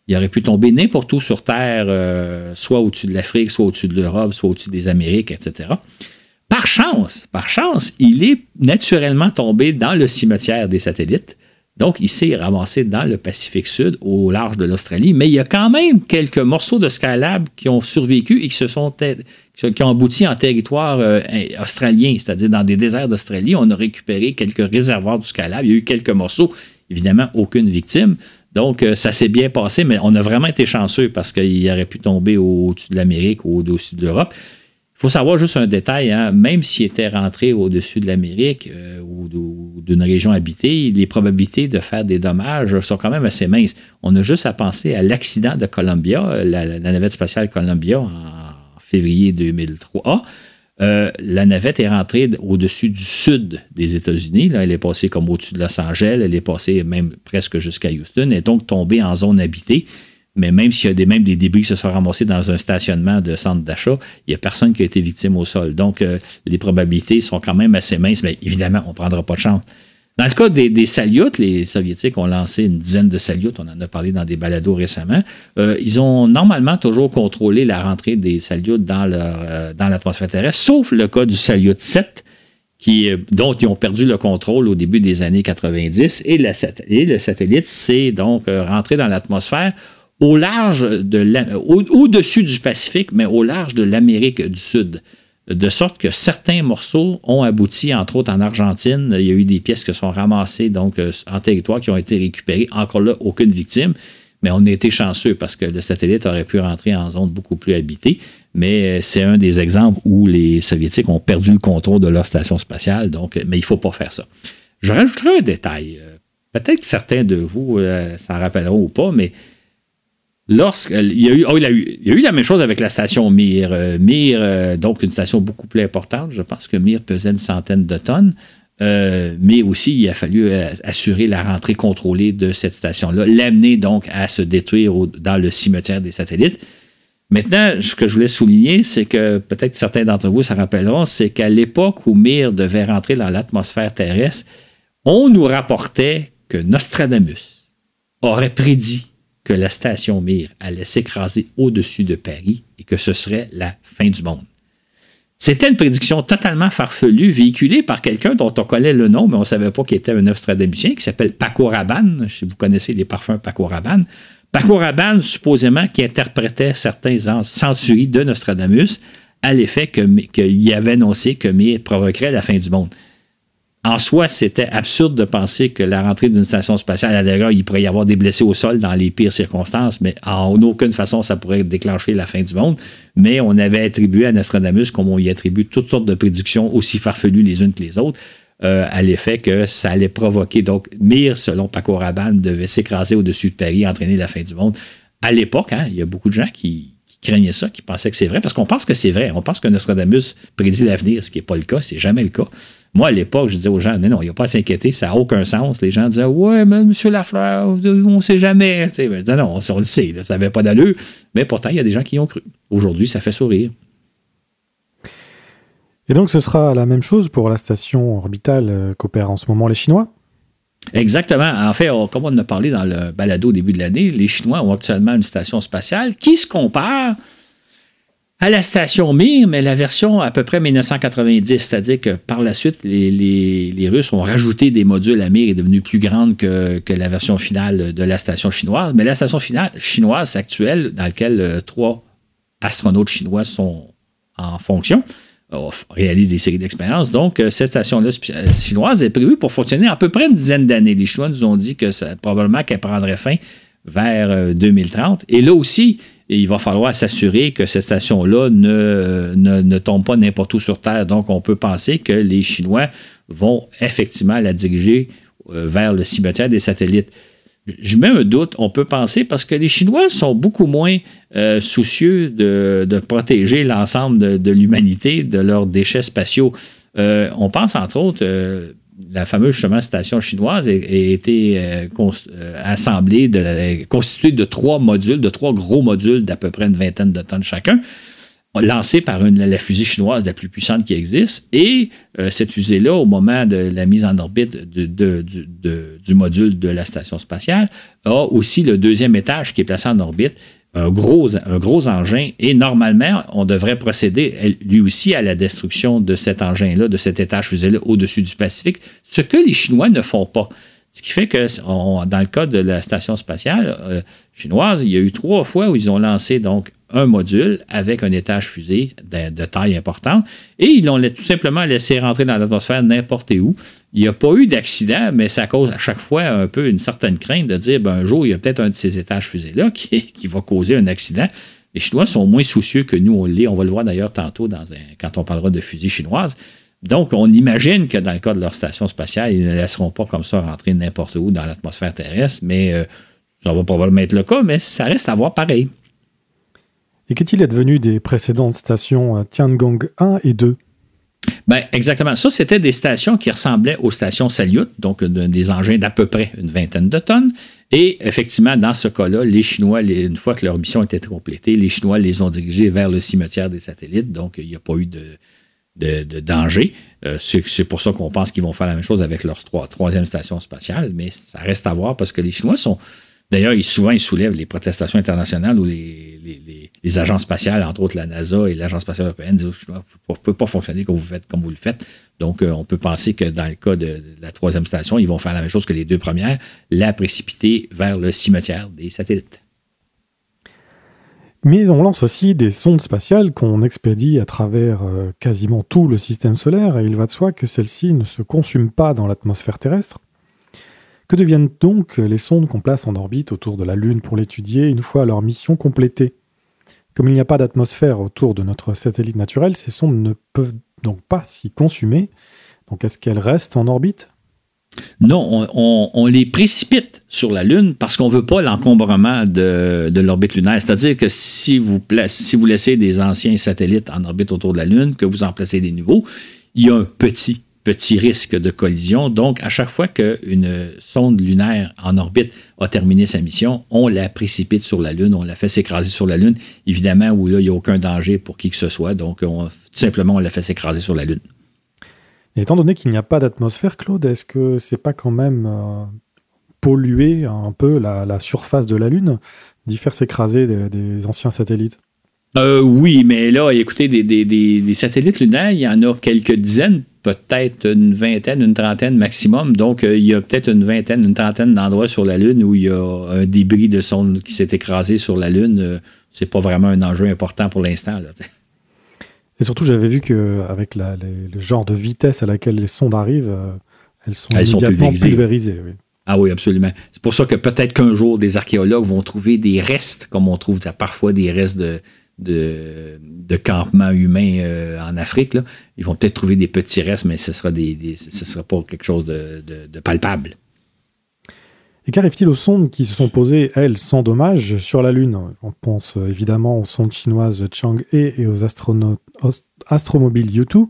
Il aurait pu tomber n'importe où sur Terre, euh, soit au-dessus de l'Afrique, soit au-dessus de l'Europe, soit au-dessus des Amériques, etc. Par chance, par chance, il est naturellement tombé dans le cimetière des satellites. Donc, il s'est ramassé dans le Pacifique Sud, au large de l'Australie, mais il y a quand même quelques morceaux de Skylab qui ont survécu et qui se sont qui ont abouti en territoire euh, australien, c'est-à-dire dans des déserts d'Australie. On a récupéré quelques réservoirs du Skylab. Il y a eu quelques morceaux, évidemment, aucune victime. Donc, euh, ça s'est bien passé, mais on a vraiment été chanceux parce qu'il aurait pu tomber au-dessus de l'Amérique ou au-dessus de l'Europe. Il faut savoir juste un détail, hein, même s'il était rentré au-dessus de l'Amérique euh, ou d'une région habitée, les probabilités de faire des dommages sont quand même assez minces. On a juste à penser à l'accident de Columbia, la, navette spatiale Columbia en, février 2003. Euh, la navette est rentrée au-dessus du sud des États-Unis. elle est passée comme au-dessus de Los Angeles, elle est passée même presque jusqu'à Houston, et donc tombée en zone habitée. Mais même s'il y a des, même des débris qui se sont ramassés dans un stationnement de centre d'achat, il n'y a personne qui a été victime au sol. Donc, euh, les probabilités sont quand même assez minces, mais évidemment, on ne prendra pas de chance. Dans le cas des, des les Soviétiques ont lancé une dizaine de Salyut, on en a parlé dans des balados récemment. Euh, ils ont normalement toujours contrôlé la rentrée des Salyut dans, euh, dans l'atmosphère terrestre, sauf le cas du Salyut 7, qui, dont ils ont perdu le contrôle au début des années 90. Et, et le satellite s'est donc rentré dans l'atmosphère au large de au-dessus du Pacifique, mais au large de l'Amérique du Sud. De sorte que certains morceaux ont abouti, entre autres en Argentine. Il y a eu des pièces qui sont ramassées donc euh, en territoire qui ont été récupérées. Encore là, aucune victime. Mais on a été chanceux parce que le satellite aurait pu rentrer en zone beaucoup plus habitée. Mais euh, c'est un des exemples où les Soviétiques ont perdu le contrôle de leur station spatiale. Donc, mais il ne faut pas faire ça. Je rajouterai un détail. Euh, peut-être que certains de vous s'en rappelleront ou pas, mais Lorsqu'il y, oh, il, y a eu la même chose avec la station Mir. Euh, Mir, euh, donc une station beaucoup plus importante. Je pense que Mir pesait une centaine de tonnes. Euh, mais aussi, il a fallu assurer la rentrée contrôlée de cette station-là, l'amener donc à se détruire dans le cimetière des satellites. Maintenant, ce que je voulais souligner, c'est que peut-être certains d'entre vous se rappelleront, c'est qu'à l'époque où Mir devait rentrer dans l'atmosphère terrestre, on nous rapportait que Nostradamus aurait prédit que la station Mir allait s'écraser au-dessus de Paris et que ce serait la fin du monde. C'était une prédiction totalement farfelue, véhiculée par quelqu'un dont on connaît le nom, mais on ne savait pas qu'il était un Nostradamusien, qui s'appelle Paco Rabanne. Si vous connaissez les parfums Paco Rabanne. Paco Rabanne, supposément, qui interprétait certains centuries de Nostradamus à l'effet qu'il avait annoncé que Mir provoquerait la fin du monde en soi, c'était absurde de penser que la rentrée d'une station spatiale, à d'ailleurs, il pourrait y avoir des blessés au sol dans les pires circonstances, mais en aucune façon, ça pourrait déclencher la fin du monde. Mais on avait attribué à Nostradamus, comme on y attribue toutes sortes de prédictions aussi farfelues les unes que les autres, euh, à l'effet que ça allait provoquer. Donc, Mir, selon Paco Rabanne, devait s'écraser au-dessus de Paris, entraîner la fin du monde. À l'époque, hein, il y a beaucoup de gens qui, craignaient ça, qui pensaient que c'est vrai, parce qu'on pense que c'est vrai. On pense que Nostradamus prédit l'avenir, ce qui n'est pas le cas, c'est jamais le cas. Moi, à l'époque, je disais aux gens, non, non, il n'y a pas à s'inquiéter, ça n'a aucun sens. Les gens disaient, ouais, mais M. Lafleur, on ne sait jamais. je disais, non, on, le sait, ça n'avait pas d'allure. Mais pourtant, il y a des gens qui y ont cru. Aujourd'hui, ça fait sourire. Et donc, ce sera la même chose pour la station orbitale euh, qu'opèrent en ce moment les Chinois? Exactement. En fait, comme on en a parlé dans le balado au début de l'année, les Chinois ont actuellement une station spatiale qui se compare à la station Mir, mais la version à peu près 1990, c'est-à-dire que par la suite, les, Russes ont rajouté des modules. La Mir est devenue plus grande que, la version finale de la station chinoise. Mais la station finale chinoise actuelle, dans laquelle euh, trois astronautes chinois sont en fonction, euh, réalisent des séries d'expériences. Donc, euh, cette station-là chinoise est prévue pour fonctionner à peu près une dizaine d'années. Les Chinois nous ont dit que probablement qu'elle prendrait fin vers 2030. Et là aussi, et il va falloir s'assurer que cette station-là ne, ne, tombe pas n'importe où sur Terre. Donc, on peut penser que les Chinois vont effectivement la diriger euh, vers le cimetière des satellites. Je mets un doute, on peut penser, parce que les Chinois sont beaucoup moins euh, soucieux de, protéger l'ensemble de, l'humanité de leurs déchets spatiaux. Euh, on pense entre autres la fameuse station chinoise a, été euh, euh, assemblée, constituée de trois modules, de trois gros modules d'à peu près une vingtaine de tonnes chacun, lancés par une, la fusée chinoise la plus puissante qui existe. Et euh, cette fusée-là, au moment de la mise en orbite du module de la station spatiale, a aussi le deuxième étage qui est placé en orbite un gros, un gros engin et normalement, on devrait procéder lui aussi à la destruction de cet engin-là, de cet étage fusée-là au-dessus du Pacifique, ce que les Chinois ne font pas. Ce qui fait que, dans le cas de la station spatiale euh, chinoise, il y a eu trois fois où ils ont lancé donc un module avec un étage fusée de, taille importante et ils l'ont tout simplement laissé rentrer dans l'atmosphère n'importe où. Il n'y a pas eu d'accident, mais ça cause à chaque fois un peu une certaine crainte de dire ben, un jour, il y a peut-être un de ces étages fusées-là qui, qui, va causer un accident. Les Chinois sont moins soucieux que nous, on l'est. On va le voir d'ailleurs tantôt quand on parlera de fusées chinoises. Donc, on imagine que dans le cas de leur station spatiale, ils ne laisseront pas comme ça rentrer n'importe où dans l'atmosphère terrestre, mais euh, ça va probablement être le cas, mais ça reste à voir pareil. Et qu'est-il advenu des précédentes stations euh, Tiangong 1 et 2 ben, exactement. Ça, c'était des stations qui ressemblaient aux stations Salyut, donc des engins d'à peu près une vingtaine de tonnes. Et effectivement, dans ce cas-là, les Chinois, une fois que leur mission était complétée, les Chinois les ont dirigés vers le cimetière des satellites. Donc, il n'y a pas eu de, de, danger. Euh, c'est pour ça qu'on pense qu'ils vont faire la même chose avec leur troisième station spatiale, mais ça reste à voir parce que les Chinois sont. D'ailleurs, souvent, ils soulèvent les protestations internationales ou les, agences spatiales, entre autres la NASA et l'Agence spatiale européenne, disent ne peut pas fonctionner comme vous, faites, comme vous le faites. Donc, euh, on peut penser que dans le cas de, la troisième station, ils vont faire la même chose que les deux premières, la précipiter vers le cimetière des satellites. Mais on lance aussi des sondes spatiales qu'on expédie à travers euh, quasiment tout le système solaire, et il va de soi que celles-ci ne se consument pas dans l'atmosphère terrestre. Que deviennent donc les sondes qu'on place en orbite autour de la Lune pour l'étudier une fois leur mission complétée? Comme il n'y a pas d'atmosphère autour de notre satellite naturel, ces sondes ne peuvent donc pas s'y consumer. Donc est-ce qu'elles restent en orbite? Non, on, les précipite sur la Lune parce qu'on ne veut pas l'encombrement de, l'orbite lunaire. C'est-à-dire que si vous, si vous laissez des anciens satellites en orbite autour de la Lune, que vous en placez des nouveaux, il y a un petit, petit risque de collision. Donc, à chaque fois qu'une sonde lunaire en orbite a terminé sa mission, on la précipite sur la Lune, on la fait s'écraser sur la Lune. Évidemment, où là, il n'y a aucun danger pour qui que ce soit. Donc, tout simplement, on la fait s'écraser sur la Lune étant donné qu'il n'y a pas d'atmosphère, Claude, est-ce que c'est pas quand même euh, polluer un peu la, surface de la Lune, d'y faire s'écraser des, anciens satellites? Euh, oui, mais là, écoutez, des, des, satellites lunaires, il y en a quelques dizaines, peut-être une vingtaine, une trentaine maximum. Donc, euh, il y a peut-être une vingtaine, une trentaine d'endroits sur la Lune où il y a un débris de sonde qui s'est écrasé sur la Lune. Euh, c'est pas vraiment un enjeu important pour l'instant. Et surtout, j'avais vu qu'avec le genre de vitesse à laquelle les sondes arrivent, elles sont immédiatement pulvérisées. Ah oui, absolument. C'est pour ça que peut-être qu'un jour, des archéologues vont trouver des restes, comme on trouve parfois des restes de, de, campements humains euh, en Afrique. Ils vont peut-être trouver des petits restes, mais ce sera, sera pas quelque chose de, palpable. Et qu'arrive-t-il aux sondes qui se sont posées, elles, sans dommage, sur la Lune? On pense euh, évidemment aux sondes chinoises Chang'e et aux astromobiles U2,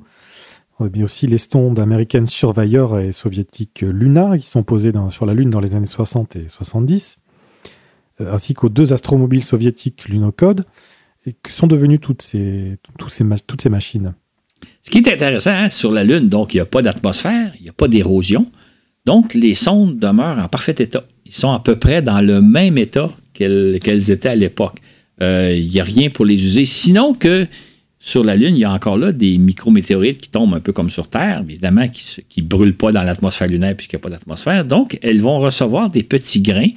mais aussi les sondes américaines Surveyor et soviétiques Luna qui sont posées sur la Lune dans les années 60 et 70, euh, ainsi qu'aux deux astromobiles soviétiques Lunocode et que sont devenues toutes ces, toutes ces machines Ce qui est intéressant, hein, sur la Lune, donc il n'y a pas d'atmosphère, il n'y a pas d'érosion. Donc les sondes demeurent en parfait état. Ils sont à peu près dans le même état qu'elles étaient à l'époque. Euh, il n'y a rien pour les user. Sinon que sur la Lune, il y a encore là des micrométéorites qui tombent un peu comme sur Terre, évidemment, qui ne brûlent pas dans l'atmosphère lunaire puisqu'il n'y a pas d'atmosphère. Donc, elles vont recevoir des petits grains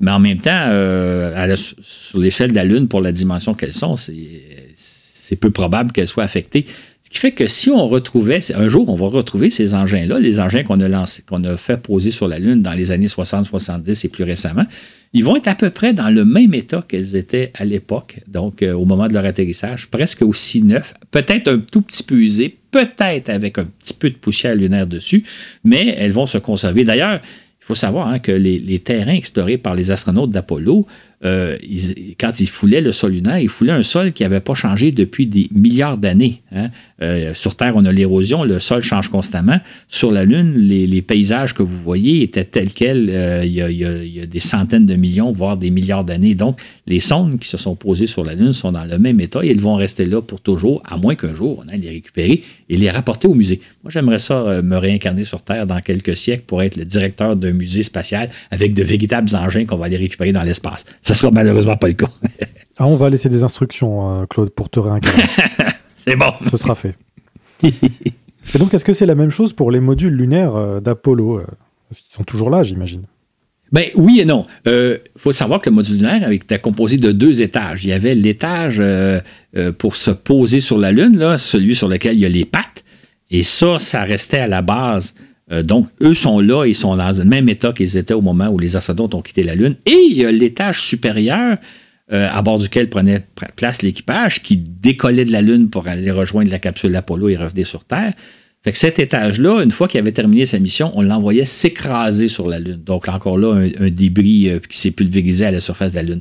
mais en même temps, euh, sur l'échelle de la Lune, pour la dimension qu'elles sont, c'est peu probable qu'elles soient affectées. Ce qui fait que si on retrouvait, un jour, on va retrouver ces engins-là, les engins qu'on a, qu'on a fait poser sur la Lune dans les années 60, 70 et plus récemment, ils vont être à peu près dans le même état qu'elles étaient à l'époque, donc euh, au moment de leur atterrissage, presque aussi neufs, peut-être un tout petit peu usés, peut-être avec un petit peu de poussière lunaire dessus, mais elles vont se conserver. D'ailleurs, faut savoir hein, que les, terrains explorés par les astronautes d'Apollo, euh, quand ils foulaient le sol lunaire, ils foulaient un sol qui n'avait pas changé depuis des milliards d'années. Hein. Euh, sur Terre, on a l'érosion, le sol change constamment. Sur la Lune, les, paysages que vous voyez étaient tels quels euh, il, y a, des centaines de millions, voire des milliards d'années. Donc, les sondes qui se sont posées sur la Lune sont dans le même état et elles vont rester là pour toujours, à moins qu'un jour on aille les récupérer et les rapporter au musée. Moi, j'aimerais ça me réincarner sur Terre dans quelques siècles pour être le directeur d'un musée spatial avec de véritables engins qu'on va aller récupérer dans l'espace. Ça sera malheureusement pas le cas. ah, on va laisser des instructions, euh, Claude, pour te réincarner. C'est bon. Ce sera fait. et donc, est-ce que c'est la même chose pour les modules lunaires euh, d'Apollo Parce qu'ils sont toujours là, j'imagine? Ben oui et non. Il euh, faut savoir que le module lunaire était composé de deux étages. Il y avait l'étage pour se poser sur la Lune, là, celui sur lequel il y a les pattes. Et ça, ça restait à la base euh, donc, eux sont là, ils sont dans le même état qu'ils étaient au moment où les astronautes ont quitté la Lune. Et il y a l'étage supérieur euh, à bord duquel prenait place l'équipage qui décollait de la Lune pour aller rejoindre la capsule Apollo et revenir sur Terre. Fait que cet étage-là, une fois qu'il avait terminé sa mission, on l'envoyait s'écraser sur la Lune. Donc, encore là, un, débris euh, qui s'est pulvérisé à la surface de la Lune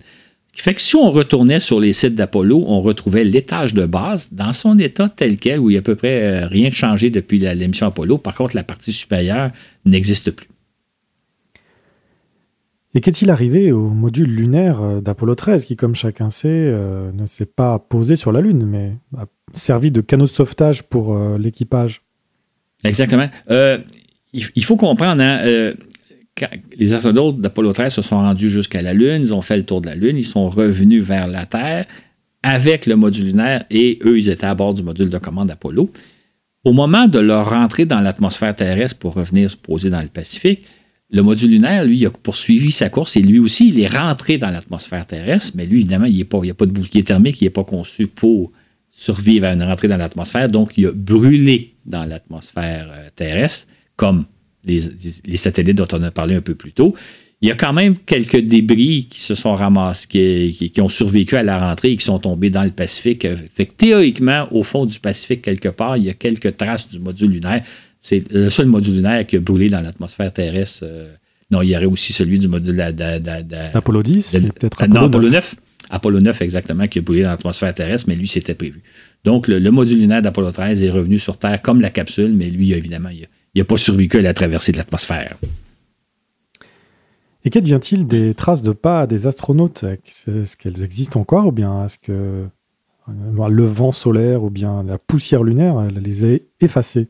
qui fait que si on retournait sur les sites d'Apollo, on retrouvait l'étage de base dans son état tel quel, où il n'y a à peu près euh, rien de changé depuis l'émission Apollo. Par contre, la partie supérieure n'existe plus. Et qu'est-il arrivé au module lunaire euh, d'Apollo 13, qui, comme chacun sait, euh, ne s'est pas posé sur la Lune, mais a servi de canot de sauvetage pour l'équipage? Exactement. il, faut comprendre, hein, les astronautes d'Apollo 13 se sont rendus jusqu'à la Lune, ils ont fait le tour de la Lune, ils sont revenus vers la Terre avec le module lunaire et eux, ils étaient à bord du module de commande Apollo. Au moment de leur rentrée dans l'atmosphère terrestre pour revenir se poser dans le Pacifique, le module lunaire, lui, a poursuivi sa course et lui aussi, il est rentré dans l'atmosphère terrestre, mais lui, évidemment, il n'y a, pas de bouclier thermique, il n'est pas conçu pour survivre à une rentrée dans l'atmosphère, donc il a brûlé dans l'atmosphère euh, terrestre, comme les, satellites dont on a parlé un peu plus tôt. Il y a quand même quelques débris qui se sont ramassés, qui, ont survécu à la rentrée et qui sont tombés dans le Pacifique. Fait que théoriquement, au fond du Pacifique, quelque part, il y a quelques traces du module lunaire. C'est le seul module lunaire qui a brûlé dans l'atmosphère terrestre. Euh, non, il y aurait aussi celui du module d'Apollo 10, peut-être Apollo, non, Apollo 9. Apollo 9, exactement, qui a brûlé dans l'atmosphère terrestre, mais lui, c'était prévu. Donc, le, module lunaire d'Apollo 13 est revenu sur Terre comme la capsule, mais lui, évidemment, il a, il n'a pas survécu à la traversée de l'atmosphère. Et qu'advient-il des traces de pas des astronautes? Est-ce qu'elles existent encore ou bien est-ce que euh, le vent solaire ou bien la poussière lunaire les a effacées?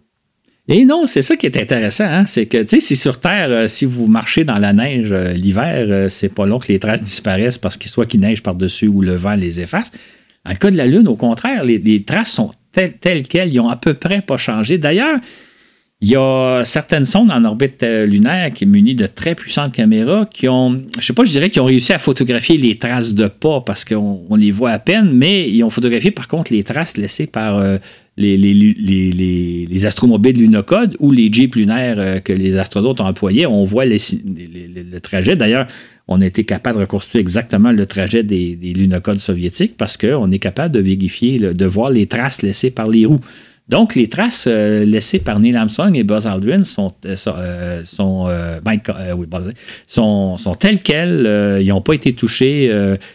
Et non, c'est ça qui est intéressant, hein. c'est que, tu sais, si sur Terre, euh, si vous marchez dans la neige euh, l'hiver, c'est pas long que les traces disparaissent parce que soit qu'il neige par-dessus ou le vent les efface. Dans le cas de la Lune, au contraire, les, traces sont telles, telles quelles, ils ont à peu près pas changé. D'ailleurs, il y a certaines sondes en orbite euh, lunaire qui sont munies de très puissantes caméras qui ont, je sais pas, je dirais qu'ils ont réussi à photographier les traces de pas parce qu'on les voit à peine, mais ils ont photographié par contre les traces laissées par euh, les, astromobiles lunocode ou les jeeps lunaires euh, que les astronautes ont employés. On voit le trajet. D'ailleurs, on a été capable de reconstruire exactement le trajet des, des lunocodes soviétiques parce qu'on est capable de vérifier, de voir les traces laissées par les roues. Donc, les traces euh, laissées par Neil Armstrong et Buzz Aldrin sont, euh, euh, sont, telles quelles. ils n'ont pas été touchés.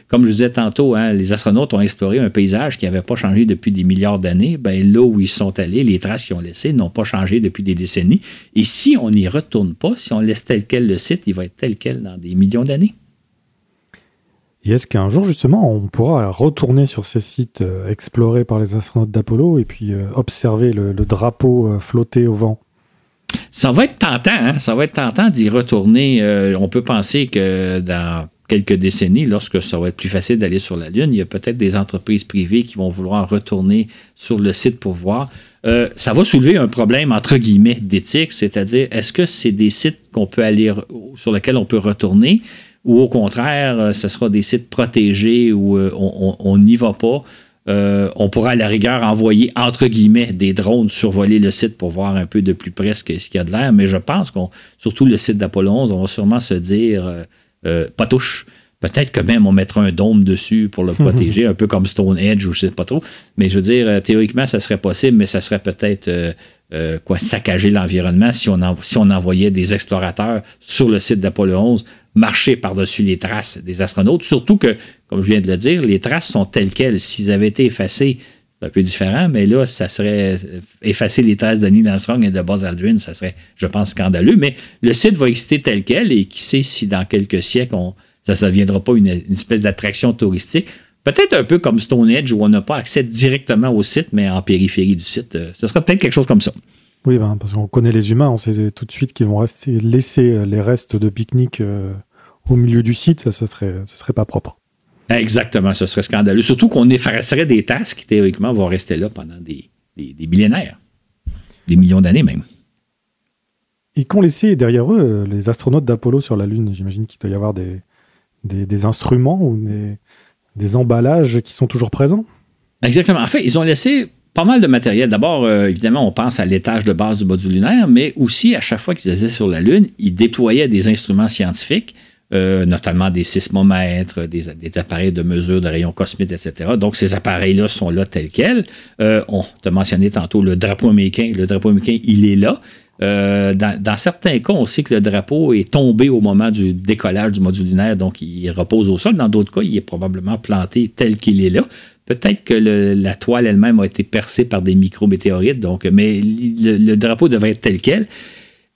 comme je disais tantôt, hein, les astronautes ont exploré un paysage qui n'avait pas changé depuis des milliards d'années. Ben, là où ils sont allés, les traces qu'ils ont laissées n'ont pas changé depuis des décennies. Et si on n'y retourne pas, si on laisse tel quel le site, il va être tel quel dans des millions d'années. Et est-ce qu'un jour, justement, on pourra retourner sur ces sites euh, explorés par les astronautes d'Apollo et puis euh, observer le, drapeau euh, flotter au vent? Ça va être tentant, hein? ça va être tentant d'y retourner. on peut penser que dans quelques décennies, lorsque ça va être plus facile d'aller sur la Lune, il y a peut-être des entreprises privées qui vont vouloir retourner sur le site pour voir. ça va soulever un problème entre guillemets d'éthique, c'est-à-dire est-ce que c'est des sites qu'on peut aller sur lesquels on peut retourner? Ou au contraire, euh, ce sera des sites protégés où euh, on n'y va pas. Euh, on pourra à la rigueur envoyer entre guillemets des drones survoler le site pour voir un peu de plus près ce qu'il y a de l'air, mais je pense qu'on, surtout le site d'Apollo 11, on va sûrement se dire pas touche. Peut-être que même on mettra un dôme dessus pour le protéger, un peu comme Stonehenge ou je sais pas trop. Mais je veux dire, théoriquement, ça serait possible, mais ça serait peut-être quoi saccager l'environnement si on, si on envoyait des explorateurs sur le site d'Apollo 11 marcher par-dessus les traces des astronautes, surtout que, comme je viens de le dire, les traces sont telles quelles. S'ils avaient été effacés, c'est un peu différent, mais là, ça serait euh, effacer les traces de Neil Armstrong et de Buzz Aldrin, ça serait, je pense, scandaleux. Mais le site va exister tel quel et qui sait si dans quelques siècles, ça ne deviendra pas une, espèce d'attraction touristique. Peut-être un peu comme Stonehenge où on n'a pas accès directement au site, mais en périphérie du site. Euh, ce sera peut-être quelque chose comme ça. Oui, ben, parce qu'on connaît les humains, on sait tout de suite qu'ils vont rester, laisser les restes de pique-nique euh, au milieu du site, ce serait, ce serait pas propre. Exactement, ce serait scandaleux. Surtout qu'on effacerait des tasses qui, théoriquement, vont rester là pendant des, millénaires, des millions d'années même. Et qu'ont laissé derrière eux euh, les astronautes d'Apollo sur la Lune? J'imagine qu'il doit y avoir des, des, instruments ou des, des emballages qui sont toujours présents. Exactement. En fait, ils ont laissé pas mal de matériel. D'abord, euh, évidemment, on pense à l'étage de base du module lunaire, mais aussi à chaque fois qu'ils étaient sur la Lune, ils déployaient des instruments scientifiques, euh, notamment des sismomètres, des, appareils de mesure de rayons cosmiques, etc. Donc, ces appareils-là sont là tels quels. Euh, on t'a mentionné tantôt le drapeau américain. Le drapeau américain, il est là. dans, dans, certains cas, on sait que le drapeau est tombé au moment du décollage du module lunaire, donc il repose au sol. Dans d'autres cas, il est probablement planté tel qu'il est là. Peut-être que la toile elle-même a été percée par des micrométéorites, mais le, drapeau devrait être tel quel.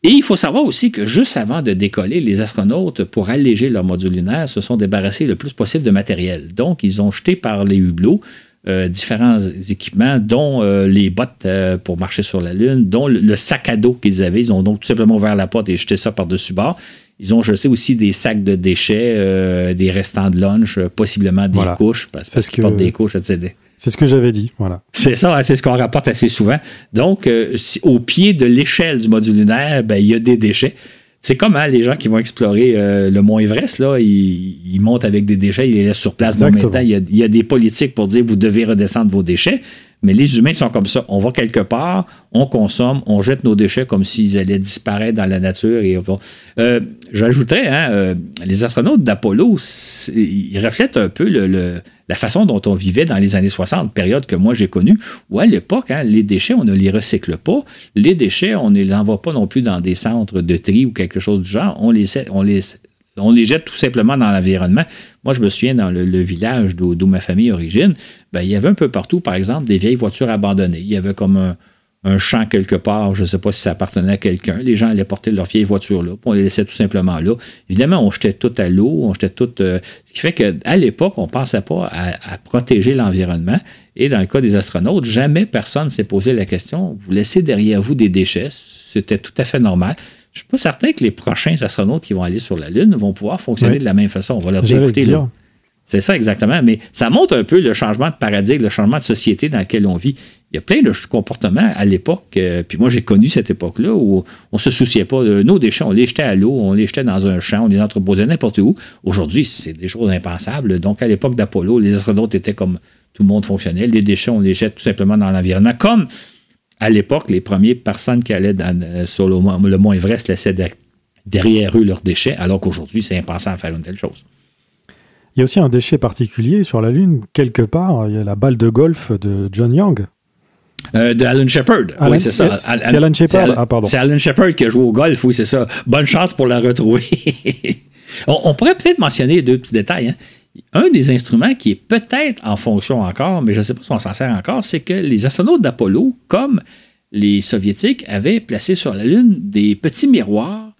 Et il faut savoir aussi que juste avant de décoller, les astronautes, pour alléger leur module lunaire, se sont débarrassés le plus possible de matériel. Donc, ils ont jeté par les hublots euh, différents équipements, dont euh, les bottes euh, pour marcher sur la Lune, dont le, le sac à dos qu'ils avaient. Ils ont donc tout simplement ouvert la porte et jeté ça par-dessus bord. Ils ont jeté aussi des sacs de déchets, des restants de lunch, possiblement des couches, parce, qu'ils portent des couches, etc. C'est ce que j'avais dit, voilà. C'est ça, hein, c'est ce qu'on rapporte assez souvent. Donc, euh, au pied de l'échelle du module lunaire, ben, il y a des déchets. C'est comme hein, les gens qui vont explorer le mont Everest, là, ils, montent avec des déchets, ils les laissent sur place. Bon, maintenant, il y, a, il y, a, des politiques pour dire vous devez redescendre vos déchets. Mais les humains sont comme ça. On va quelque part, on consomme, on jette nos déchets comme s'ils allaient disparaître dans la nature. Et, euh, J'ajouterais, hein, euh, les astronautes d'Apollo, ils reflètent un peu la façon dont on vivait dans les années 60, période que moi j'ai connue, où à l'époque, hein, les déchets, on ne les recycle pas. Les déchets, on ne les envoie pas non plus dans des centres de tri ou quelque chose du genre. On les on les jette tout simplement dans l'environnement. Moi, je me souviens dans le, village d'où ma famille origine, ben, il y avait un peu partout, par exemple, des vieilles voitures abandonnées. Il y avait comme un, champ quelque part, je ne sais pas si ça appartenait à quelqu'un. Les gens allaient porter leurs vieilles voitures là, puis on les laissait tout simplement là. Évidemment, on jetait tout à l'eau, on jetait tout. Euh, ce qui fait qu'à l'époque, on ne pensait pas à, à protéger l'environnement. Et dans le cas des astronautes, jamais personne ne s'est posé la question vous laissez derrière vous des déchets. C'était tout à fait normal. Je ne suis pas certain que les prochains astronautes qui vont aller sur la Lune vont pouvoir fonctionner de la même façon. On va leur dire, écoutez, C'est ça exactement, mais ça montre un peu le changement de paradigme, le changement de société dans lequel on vit. Il y a plein de comportements à l'époque, euh, puis moi j'ai connu cette époque-là où on se souciait pas de nos déchets, on les jetait à l'eau, on les jetait dans un champ, on les entreposait n'importe où. Aujourd'hui, c'est des choses impensables. Donc à l'époque d'Apollo, les astronautes étaient comme tout le monde fonctionnait. Les déchets, on les jette tout simplement dans l'environnement, comme à l'époque, les premières personnes qui allaient euh, sur le, le mont Everest laissaient derrière eux leurs déchets, alors qu'aujourd'hui, c'est impensable de faire une telle chose. Il y a aussi un déchet particulier sur la Lune, quelque part. Il y a la balle de golf de John Young. Euh, de Alan Shepard. oui, c'est ça. C'est Alan Shepard. Ah, pardon. C'est Alan Shepard qui a joué au golf, oui, c'est ça. Bonne chance pour la retrouver. on, pourrait peut-être mentionner deux petits détails. Hein. Un des instruments qui est peut-être en fonction encore, mais je ne sais pas si on s'en sert encore, c'est que les astronautes d'Apollo, comme les Soviétiques, avaient placé sur la Lune des petits miroirs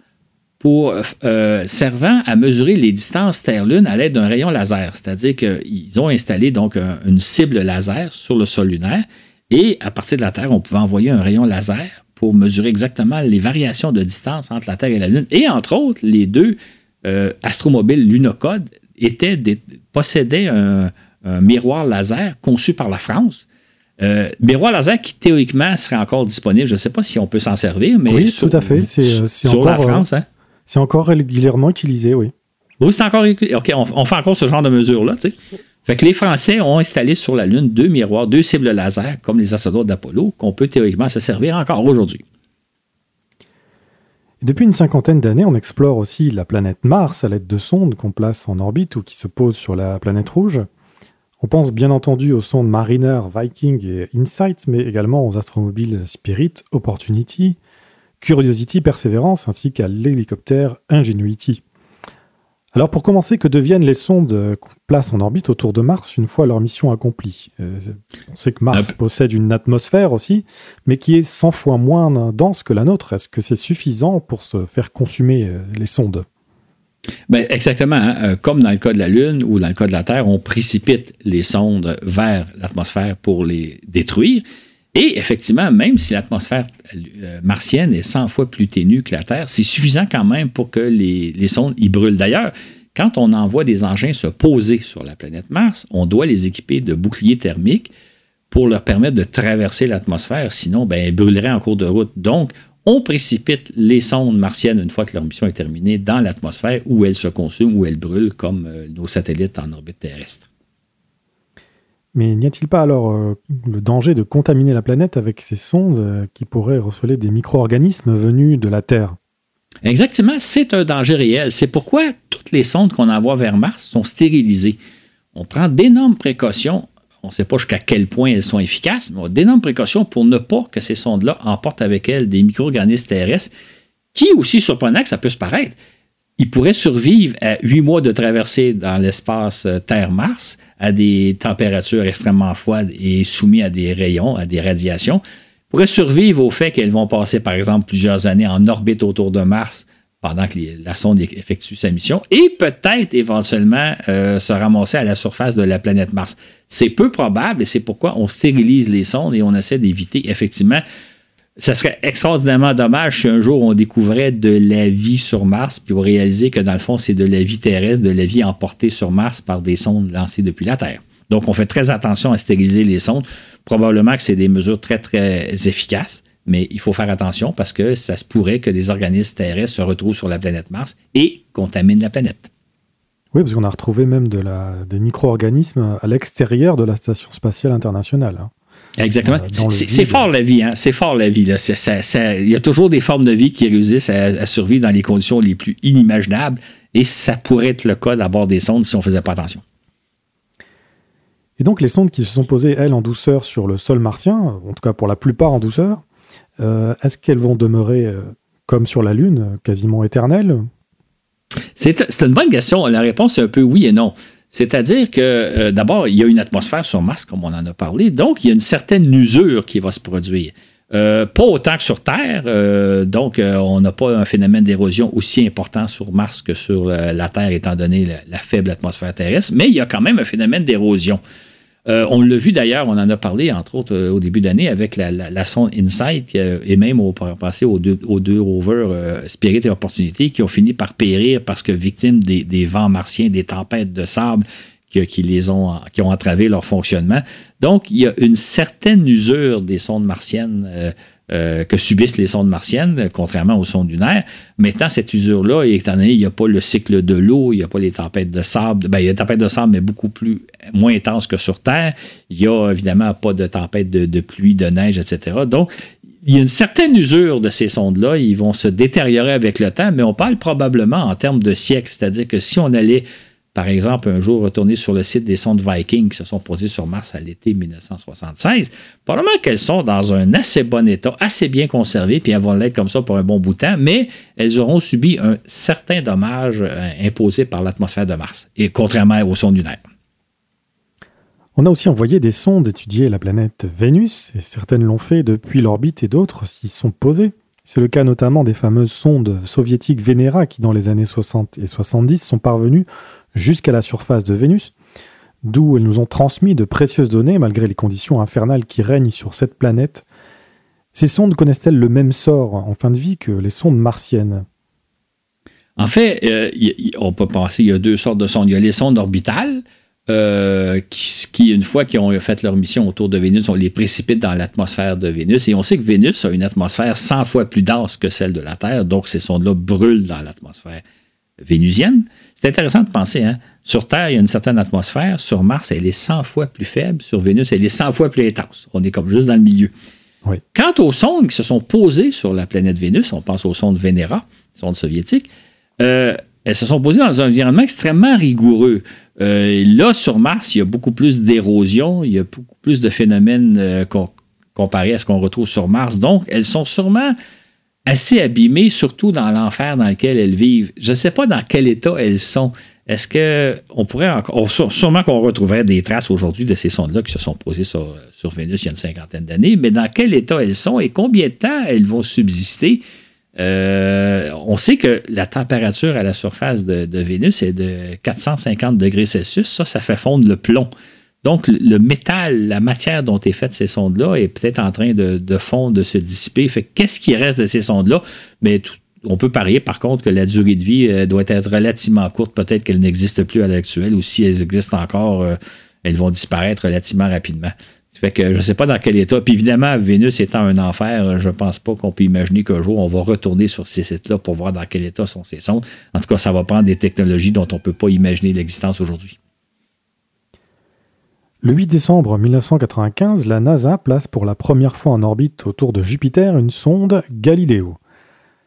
pour euh, servant à mesurer les distances Terre-Lune à l'aide d'un rayon laser. C'est-à-dire qu'ils ont installé donc une cible laser sur le sol lunaire et à partir de la Terre, on pouvait envoyer un rayon laser pour mesurer exactement les variations de distance entre la Terre et la Lune. Et entre autres, les deux euh, astromobiles Lunocode étaient possédaient un, miroir laser conçu par la France. Euh, miroir laser qui théoriquement serait encore disponible. Je ne sais pas si on peut s'en servir, mais oui, tout à fait. C'est, sur la France. Hein? C'est encore régulièrement utilisé, oui. Oui, c'est encore. OK, on, fait encore ce genre de mesures-là, tu sais. Fait que les Français ont installé sur la Lune deux miroirs, deux cibles laser, comme les astronautes d'Apollo, qu'on peut théoriquement se servir encore aujourd'hui. Depuis une cinquantaine d'années, on explore aussi la planète Mars à l'aide de sondes qu'on place en orbite ou qui se posent sur la planète rouge. On pense bien entendu aux sondes Mariner, Viking et Insight, mais également aux astromobiles Spirit, Opportunity, Curiosity, Perseverance, ainsi qu'à l'hélicoptère Ingenuity. Alors pour commencer, que deviennent les sondes qu'on place en orbite autour de Mars une fois leur mission accomplie? Euh, On sait que Mars possède une atmosphère aussi, mais qui est 100 fois moins dense que la nôtre. Est-ce que c'est suffisant pour se faire consumer euh, les sondes? Ben, exactement. Hein. Euh, comme dans le cas de la Lune ou dans le cas de la Terre, on précipite les sondes vers l'atmosphère pour les détruire. Et effectivement, même si l'atmosphère euh, martienne est 100 fois plus ténue que la Terre, c'est suffisant quand même pour que les, sondes y brûlent. D'ailleurs, quand on envoie des engins se poser sur la planète Mars, on doit les équiper de boucliers thermiques pour leur permettre de traverser l'atmosphère, sinon, ben, elles brûleraient en cours de route. Donc, on précipite les sondes martiennes une fois que leur mission est terminée dans l'atmosphère où elles se consument, où elles brûlent comme euh, nos satellites en orbite terrestre. Mais n'y a-t-il pas alors euh, le danger de contaminer la planète avec ces sondes euh, qui pourraient receler des micro-organismes venus de la Terre? Exactement, c'est un danger réel. C'est pourquoi toutes les sondes qu'on envoie vers Mars sont stérilisées. On prend d'énormes précautions. On ne sait pas jusqu'à quel point elles sont efficaces, mais on a d'énormes précautions pour ne pas que ces sondes-là emportent avec elles des micro-organismes terrestres, qui, aussi surprenant que ça peut se paraître, ils pourraient survivre à huit mois de traversée dans l'espace euh, Terre-Mars à des températures extrêmement froides et soumis à des rayons, à des radiations, pourraient survivre au fait qu'elles vont passer, par exemple, plusieurs années en orbite autour de Mars pendant que la sonde effectue sa mission, et peut-être éventuellement euh, se ramasser à la surface de la planète Mars. C'est peu probable et c'est pourquoi on stérilise les sondes et on essaie d'éviter effectivement ça serait extraordinairement dommage si un jour on découvrait de la vie sur Mars, puis on réalisait que dans le fond, c'est de la vie terrestre, de la vie emportée sur Mars par des sondes lancées depuis la Terre. Donc, on fait très attention à stériliser les sondes. Probablement que c'est des mesures très, très efficaces, mais il faut faire attention parce que ça se pourrait que des organismes terrestres se retrouvent sur la planète Mars et contaminent la planète. Oui, parce qu'on a retrouvé même des micro-organismes à l'extérieur de la Station spatiale internationale. Exactement. Euh, c'est fort la vie, hein? C'est fort la vie. Il y a toujours des formes de vie qui réussissent à, survivre dans les conditions les plus inimaginables. Et ça pourrait être le cas d'abord des sondes si on ne faisait pas attention. Et donc les sondes qui se sont posées, elles, en douceur sur le sol martien, en tout cas pour la plupart en douceur, euh, est-ce qu'elles vont demeurer euh, comme sur la Lune, quasiment éternelles? C'est une bonne question. La réponse est un peu oui et non. C'est-à-dire que, euh, d'abord, il y a une atmosphère sur Mars, comme on en a parlé, donc il y a une certaine usure qui va se produire. Euh, pas autant que sur Terre, euh, donc on n'a pas un phénomène d'érosion aussi important sur Mars que sur la Terre, étant donné la, faible atmosphère terrestre, mais il y a quand même un phénomène d'érosion. Euh, on l'a vu d'ailleurs, on en a parlé entre autres euh, au début d'année avec la, sonde InSight et même au passé aux deux, rovers euh, Spirit et Opportunity qui ont fini par périr parce que victimes des, vents martiens, des tempêtes de sable ont, qui ont entravé leur fonctionnement. Donc, il y a une certaine usure des sondes martiennes euh, que subissent les sondes martiennes, contrairement aux sondes lunaires. Maintenant, cette usure-là, étant donné qu'il n'y a pas le cycle de l'eau, il n'y a pas les tempêtes de sable, ben, il y a des tempêtes de sable, mais beaucoup plus, moins intenses que sur Terre. Il n'y a évidemment pas de tempêtes de, pluie, de neige, etc. Donc, il y a une certaine usure de ces sondes-là. Ils vont se détériorer avec le temps, mais on parle probablement en termes de siècles. C'est-à-dire que si on allait par exemple, un jour retourner sur le site des sondes Viking qui se sont posées sur Mars à l'été 1976, probablement qu'elles sont dans un assez bon état, assez bien conservées, puis elles vont l'être comme ça pour un bon bout de temps, mais elles auront subi un certain dommage euh, imposé par l'atmosphère de Mars, et contrairement aux sondes lunaires. On a aussi envoyé des sondes étudier la planète Vénus, et certaines l'ont fait depuis l'orbite et d'autres s'y sont posées. C'est le cas notamment des fameuses sondes soviétiques Venera qui, dans les années 60 et 70, sont parvenues jusqu'à la surface de Vénus, d'où elles nous ont transmis de précieuses données malgré les conditions infernales qui règnent sur cette planète. Ces sondes connaissent-elles le même sort en fin de vie que les sondes martiennes? En fait, euh, on peut penser qu'il y a deux sortes de sondes. Il y a les sondes orbitales, euh, qui, une fois qu'ils ont fait leur mission autour de Vénus, on les précipite dans l'atmosphère de Vénus. Et on sait que Vénus a une atmosphère 100 fois plus dense que celle de la Terre, donc ces sondes-là brûlent dans l'atmosphère vénusienne. C'est intéressant de penser, hein? Sur Terre, il y a une certaine atmosphère. Sur Mars, elle est 100 fois plus faible. Sur Vénus, elle est 100 fois plus intense. On est comme juste dans le milieu. Quant aux sondes qui se sont posées sur la planète Vénus, on pense aux sondes Venera, sondes soviétiques, euh, elles se sont posées dans un environnement extrêmement rigoureux. Euh, là, sur Mars, il y a beaucoup plus d'érosion, il y a beaucoup plus de phénomènes euh, comparés à ce qu'on retrouve sur Mars. Donc, elles sont sûrement assez abîmées, surtout dans l'enfer dans lequel elles vivent. Je ne sais pas dans quel état elles sont. Est-ce qu'on pourrait encore. Sûrement qu'on retrouverait des traces aujourd'hui de ces sondes-là qui se sont posées sur, Vénus il y a une cinquantaine d'années, mais dans quel état elles sont et combien de temps elles vont subsister? Euh, on sait que la température à la surface de, Vénus est de 450 degrés Celsius. Ça, ça fait fondre le plomb. Donc, le métal, la matière dont est faite ces sondes-là est peut-être en train de, fondre, de se dissiper. Fait qu'est-ce qui reste de ces sondes-là? Mais on peut parier, par contre, que la durée de vie euh, doit être relativement courte. Peut-être qu'elles n'existent plus à l'heure actuelle ou si elles existent encore, euh, elles vont disparaître relativement rapidement. Fait que je ne sais pas dans quel état. Puis évidemment, Vénus étant un enfer, je ne pense pas qu'on peut imaginer qu'un jour, on va retourner sur ces sites-là pour voir dans quel état sont ces sondes. En tout cas, ça va prendre des technologies dont on ne peut pas imaginer l'existence aujourd'hui. Le 8 décembre 1995, la NASA place pour la première fois en orbite autour de Jupiter une sonde Galileo.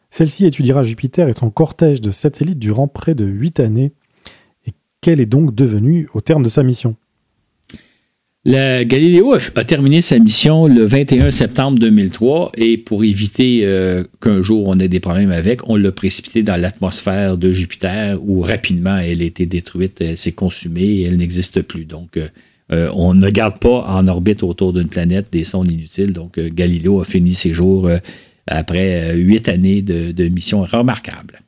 Celle-ci étudiera Jupiter et son cortège de satellites durant près de 8 années. Et qu'elle est donc devenue au terme de sa mission? La Galileo a, terminé sa mission le 21 septembre 2003 et pour éviter euh, qu'un jour on ait des problèmes avec, on l'a précipité dans l'atmosphère de Jupiter où rapidement elle a été détruite, elle s'est consumée et elle n'existe plus. Donc euh, euh, on ne garde pas en orbite autour d'une planète des sondes inutiles. Donc, euh, Galileo a fini ses jours euh, après huit années de, de mission remarquable.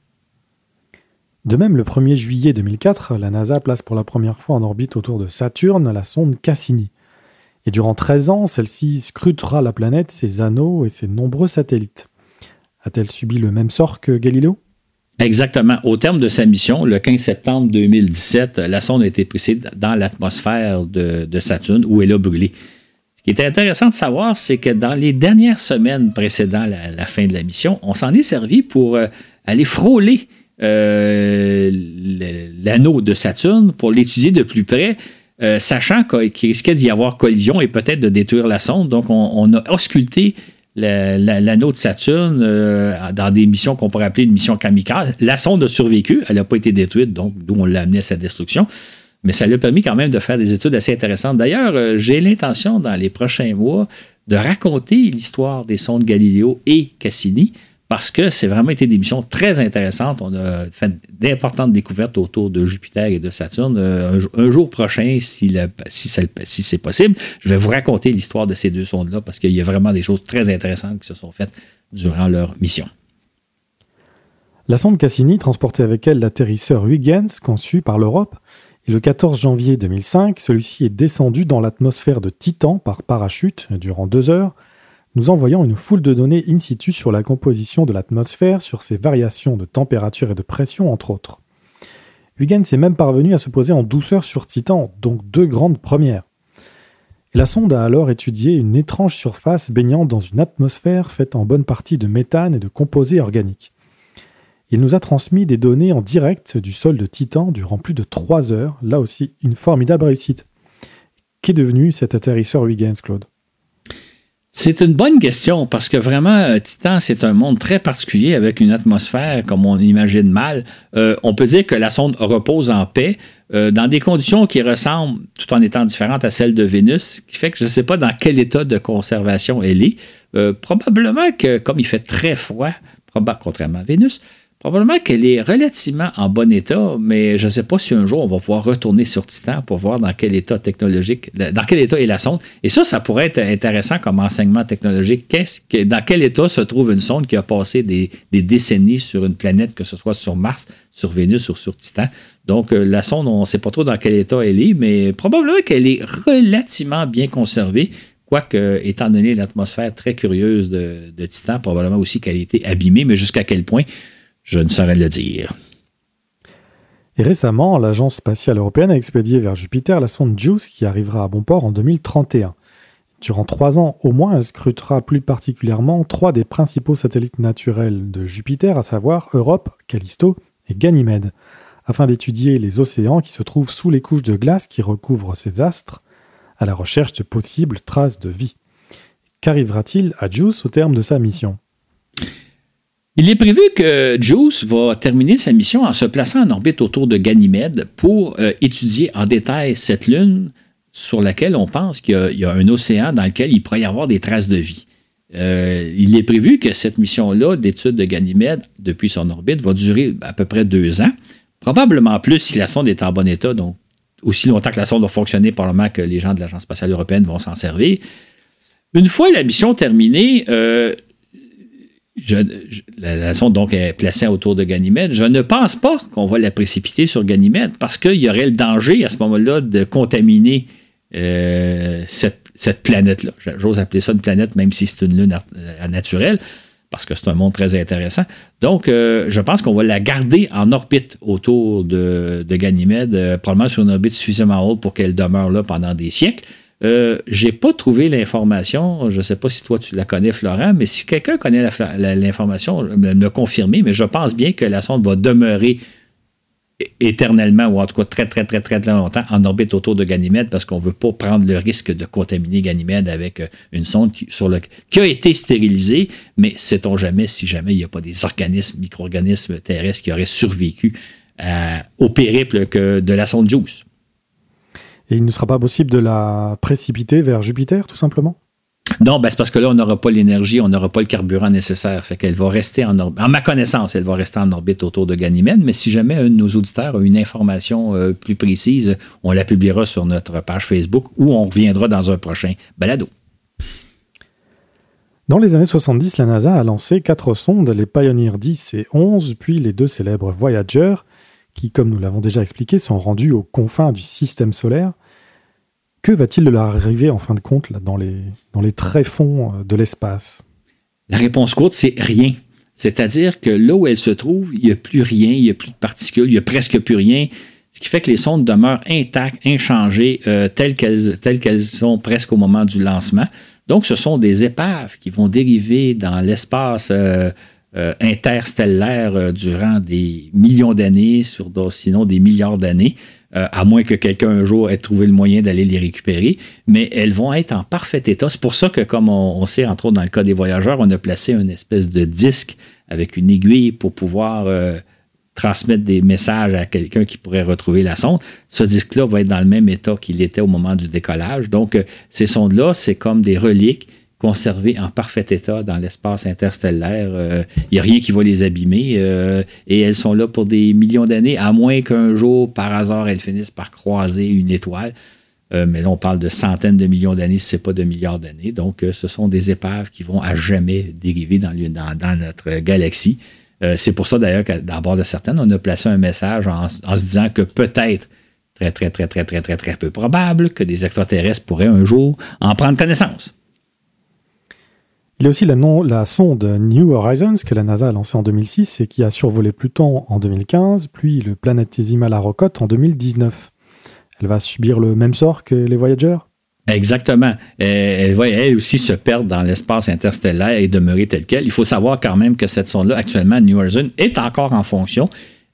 De même, le 1er juillet 2004, la NASA place pour la première fois en orbite autour de Saturne la sonde Cassini. Et durant 13 ans, celle-ci scrutera la planète, ses anneaux et ses nombreux satellites. A-t-elle subi le même sort que Galileo? Exactement. Au terme de sa mission, le 15 septembre 2017, la sonde a été prise dans l'atmosphère de, Saturne où elle a brûlé. Ce qui est intéressant de savoir, c'est que dans les dernières semaines précédant la, fin de la mission, on s'en est servi pour euh, aller frôler euh, l'anneau de Saturne pour l'étudier de plus près. Euh, sachant qu'il risquait d'y avoir collision et peut-être de détruire la sonde. Donc, on, on a ausculté l'anneau de Saturne euh, dans des missions qu'on pourrait appeler une mission kamikaze. La sonde a survécu, elle n'a pas été détruite, donc d'où on l'a amené à sa destruction. Mais ça lui a permis quand même de faire des études assez intéressantes. D'ailleurs, euh, j'ai l'intention dans les prochains mois de raconter l'histoire des sondes Galileo et Cassini parce que c'est vraiment été des missions très intéressantes. On a fait d'importantes découvertes autour de Jupiter et de Saturne. Euh, un, jour prochain, si, si, si c'est possible, je vais vous raconter l'histoire de ces deux sondes-là parce qu'il y a vraiment des choses très intéressantes qui se sont faites durant leur mission. La sonde Cassini transportait avec elle l'atterrisseur Huygens conçu par l'Europe. Et le 14 janvier 2005, celui-ci est descendu dans l'atmosphère de Titan par parachute durant deux heures nous envoyons une foule de données in situ sur la composition de l'atmosphère, sur ses variations de température et de pression, entre autres. Huygens est même parvenu à se poser en douceur sur Titan, donc deux grandes premières. Et la sonde a alors étudié une étrange surface baignant dans une atmosphère faite en bonne partie de méthane et de composés organiques. Il nous a transmis des données en direct du sol de Titan durant plus de trois heures, là aussi une formidable réussite. Qu'est devenu cet atterrisseur Huygens, Claude? C'est une bonne question parce que vraiment, euh, Titan, c'est un monde très particulier avec une atmosphère comme on imagine mal. Euh, on peut dire que la sonde repose en paix euh, dans des conditions qui ressemblent, tout en étant différentes à celles de Vénus, ce qui fait que je ne sais pas dans quel état de conservation elle est. probablement que comme il fait très froid, probablement contrairement à Vénus, Probablement qu'elle est relativement en bon état, mais je ne sais pas si un jour on va pouvoir retourner sur Titan pour voir dans quel état technologique, dans quel état est la sonde. Et ça, ça pourrait être intéressant comme enseignement technologique. Qu'est-ce que, dans quel état se trouve une sonde qui a passé des, décennies sur une planète, que ce soit sur Mars, sur Vénus ou sur Titan? Donc, euh, la sonde, on ne sait pas trop dans quel état elle est, mais probablement qu'elle est relativement bien conservée. Quoique, étant donné l'atmosphère très curieuse de, de Titan, probablement aussi qu'elle a été abîmée, mais jusqu'à quel point, je ne saurais le dire. Et récemment, l'Agence spatiale européenne a expédié vers Jupiter la sonde JUICE qui arrivera à bon port en 2031. Durant trois ans au moins, elle scrutera plus particulièrement trois des principaux satellites naturels de Jupiter, à savoir Europe, Callisto et Ganymède, afin d'étudier les océans qui se trouvent sous les couches de glace qui recouvrent ces astres, à la recherche de possibles traces de vie. Qu'arrivera-t-il à JUICE au terme de sa mission? Il est prévu que JUICE va terminer sa mission en se plaçant en orbite autour de Ganymède pour euh, étudier en détail cette lune sur laquelle on pense qu'il y, a un océan dans lequel il pourrait y avoir des traces de vie. Euh, il est prévu que cette mission-là d'étude de Ganymède depuis son orbite va durer à peu près deux ans, probablement plus si la sonde est en bon état, donc aussi longtemps que la sonde va fonctionner, probablement que les gens de l'Agence spatiale européenne vont s'en servir. Une fois la mission terminée, euh, la, sonde donc est placée autour de Ganymède. Je ne pense pas qu'on va la précipiter sur Ganymède parce qu'il y aurait le danger à ce moment-là de contaminer euh, cette, planète-là. J'ose appeler ça une planète, même si c'est une lune euh, naturelle, parce que c'est un monde très intéressant. Donc, euh, je pense qu'on va la garder en orbite autour de, de Ganymède, probablement sur une orbite suffisamment haute pour qu'elle demeure là pendant des siècles. Euh, j'ai pas trouvé l'information. Je ne sais pas si toi tu la connais, Florent, mais si quelqu'un connaît l'information, me, me confirmer. Mais je pense bien que la sonde va demeurer éternellement, ou en tout cas très, très, très, très longtemps, en orbite autour de Ganymède parce qu'on ne veut pas prendre le risque de contaminer Ganymède avec euh, une sonde qui, a été stérilisée, mais sait-on jamais si jamais il n'y a pas des organismes, micro-organismes terrestres qui auraient survécu au périple que de la sonde JUICE. Et il ne sera pas possible de la précipiter vers Jupiter, tout simplement? Non, ben c'est parce que là, on n'aura pas l'énergie, on n'aura pas le carburant nécessaire. Fait qu'elle va rester en orbite. En ma connaissance, elle va rester en orbite autour de Ganymède, mais si jamais un de nos auditeurs a une information euh, plus précise, on la publiera sur notre page Facebook ou on reviendra dans un prochain balado. Dans les années 70, la NASA a lancé quatre sondes, les Pioneer 10 et 11, puis les deux célèbres Voyager, qui, comme nous l'avons déjà expliqué, sont rendus aux confins du système solaire. Que va-t-il de leur arriver en fin de compte là, dans, les, dans les tréfonds euh, de l'espace? La réponse courte, c'est rien. C'est-à-dire que là où elles se trouvent, il n'y a plus rien, il n'y a plus de particules, il n'y a presque plus rien, ce qui fait que les sondes demeurent intactes, inchangées, euh, telles qu'elles sont presque au moment du lancement. Donc, ce sont des épaves qui vont dériver dans l'espace euh, euh, interstellaires euh, durant des millions d'années, sinon des milliards d'années, euh, à moins que quelqu'un un jour ait trouvé le moyen d'aller les récupérer. Mais elles vont être en parfait état. C'est pour ça que, comme on, sait, entre autres dans le cas des voyageurs, on a placé une espèce de disque avec une aiguille pour pouvoir transmettre des messages à quelqu'un qui pourrait retrouver la sonde. Ce disque-là va être dans le même état qu'il était au moment du décollage. Donc, ces sondes-là, c'est comme des reliques conservées en parfait état dans l'espace interstellaire. Il euh, n'y a rien qui va les abîmer euh, et elles sont là pour des millions d'années, à moins qu'un jour, par hasard, elles finissent par croiser une étoile. Euh, mais là, on parle de centaines de millions d'années, si ce n'est pas de milliards d'années. Donc, ce sont des épaves qui vont à jamais dériver dans, dans, notre galaxie. C'est pour ça, d'ailleurs, qu'à bord de certaines, on a placé un message en, en se disant que peut-être très, très, très, très, très, très, très peu probable que des extraterrestres pourraient un jour en prendre connaissance. Il y a aussi la, sonde New Horizons que la NASA a lancée en 2006 et qui a survolé Pluton en 2015, puis le planétésimal Arrokoth en 2019. Elle va subir le même sort que les Voyagers Exactement. Elle va elle aussi se perdre dans l'espace interstellaire et demeurer telle qu'elle. Il faut savoir quand même que cette sonde-là, actuellement, New Horizons, est encore en fonction.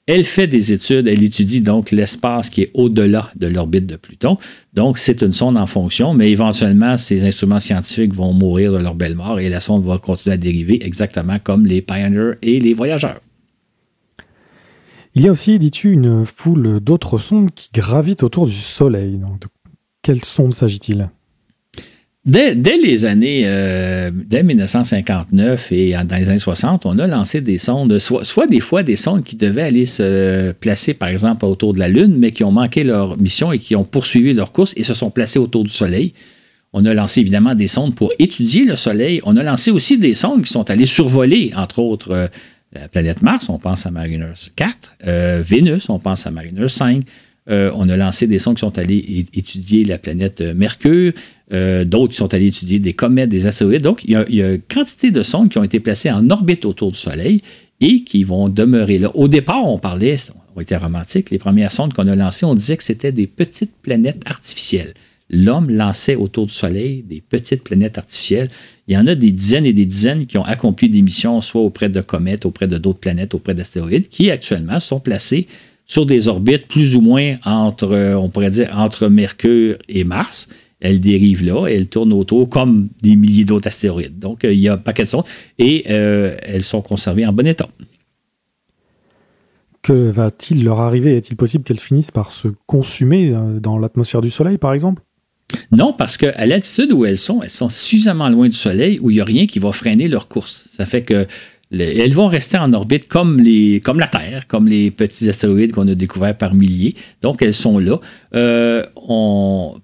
Elle fait des études, elle étudie donc l'espace qui est au-delà de l'orbite de Pluton. Donc, c'est une sonde en fonction, mais éventuellement, ces instruments scientifiques vont mourir de leur belle mort et la sonde va continuer à dériver exactement comme les Pioneer et les voyageurs. Il y a aussi, dis-tu, une foule d'autres sondes qui gravitent autour du Soleil. Donc, de quelle sonde s'agit-il? Dès, les années, euh, dès 1959 et dans les années 60, on a lancé des sondes, soit, des fois des sondes qui devaient aller se placer, par exemple, autour de la Lune, mais qui ont manqué leur mission et qui ont poursuivi leur course et se sont placées autour du Soleil. On a lancé évidemment des sondes pour étudier le Soleil. On a lancé aussi des sondes qui sont allées survoler, entre autres, euh, la planète Mars, on pense à Mariner 4, euh, Vénus, on pense à Mariner 5. On a lancé des sondes qui sont allées étudier la planète Mercure. Euh, d'autres qui sont allés étudier des comètes, des astéroïdes. Donc, il y, a, une quantité de sondes qui ont été placées en orbite autour du Soleil et qui vont demeurer là. Au départ, on parlait, on était romantique, les premières sondes qu'on a lancées, on disait que c'était des petites planètes artificielles. L'homme lançait autour du Soleil des petites planètes artificielles. Il y en a des dizaines et des dizaines qui ont accompli des missions, soit auprès de comètes, auprès de d'autres planètes, auprès d'astéroïdes, qui actuellement sont placées sur des orbites plus ou moins entre, on pourrait dire, entre Mercure et Mars elle dérive là, elle tourne autour comme des milliers d'autres astéroïdes. Donc, euh, il y a un paquet de sondes et euh, elles sont conservées en bon état. Que va-t-il leur arriver? Est-il possible qu'elles finissent par se consumer euh, dans l'atmosphère du Soleil, par exemple? Non, parce qu'à l'altitude où elles sont, elles sont suffisamment loin du Soleil où il n'y a rien qui va freiner leur course. Ça fait que elles vont rester en orbite comme, la Terre, comme les petits astéroïdes qu'on a découverts par milliers. Donc, elles sont là. Euh,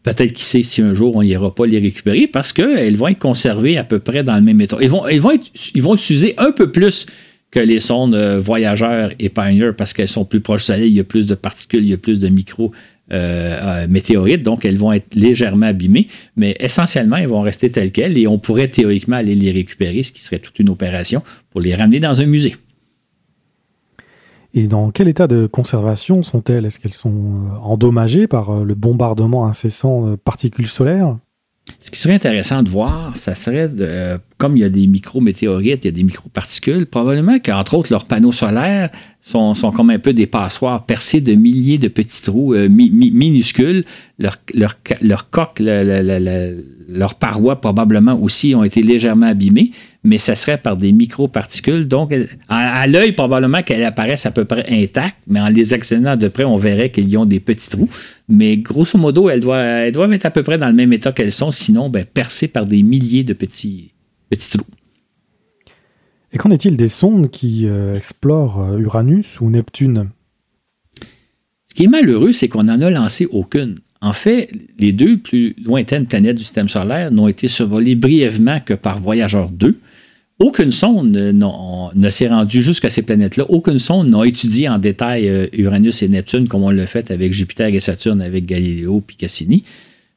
peut-être qui sait si un jour on n'ira pas les récupérer parce qu'elles vont être conservées à peu près dans le même état. Ils vont, vont, ils vont utiliser un peu plus que les sondes euh, voyageurs et Pioneer parce qu'elles sont plus proches du Soleil, il y a plus de particules, il y a plus de micro euh, euh, météorites, donc elles vont être légèrement abîmées, mais essentiellement, elles vont rester telles quelles et on pourrait théoriquement aller les récupérer, ce qui serait toute une opération pour les ramener dans un musée. Et dans quel état de conservation sont-elles? Est-ce qu'elles sont euh, endommagées par le bombardement incessant de particules solaires? Ce qui serait intéressant de voir, ça serait, de, comme il y a des micro-météorites, il y a des micro-particules, probablement qu'entre autres, leurs panneaux solaires sont, comme un peu des passoires percés de milliers de petits trous euh, minuscules. Leur, leur, leur coque, leurs parois probablement aussi ont été légèrement abîmées, mais ça serait par des microparticules. Donc, à, l'œil, probablement qu'elles apparaissent à peu près intactes, mais en les examinant de près, on verrait y ont des petits trous. Mais grosso modo, elles doivent, elles doivent être à peu près dans le même état qu'elles sont, sinon ben, percées par des milliers de petits, petits trous. Et qu'en est-il des sondes qui euh, explorent euh, Uranus ou Neptune? Ce qui est malheureux, c'est qu'on n'en a lancé aucune. En fait, les deux plus lointaines planètes du système solaire n'ont été survolées brièvement que par Voyageur 2. Aucune sonde ne s'est rendue jusqu'à ces planètes-là. Aucune sonde n'a étudié en détail euh, Uranus et Neptune comme on l'a fait avec Jupiter et Saturne avec Galileo et Cassini.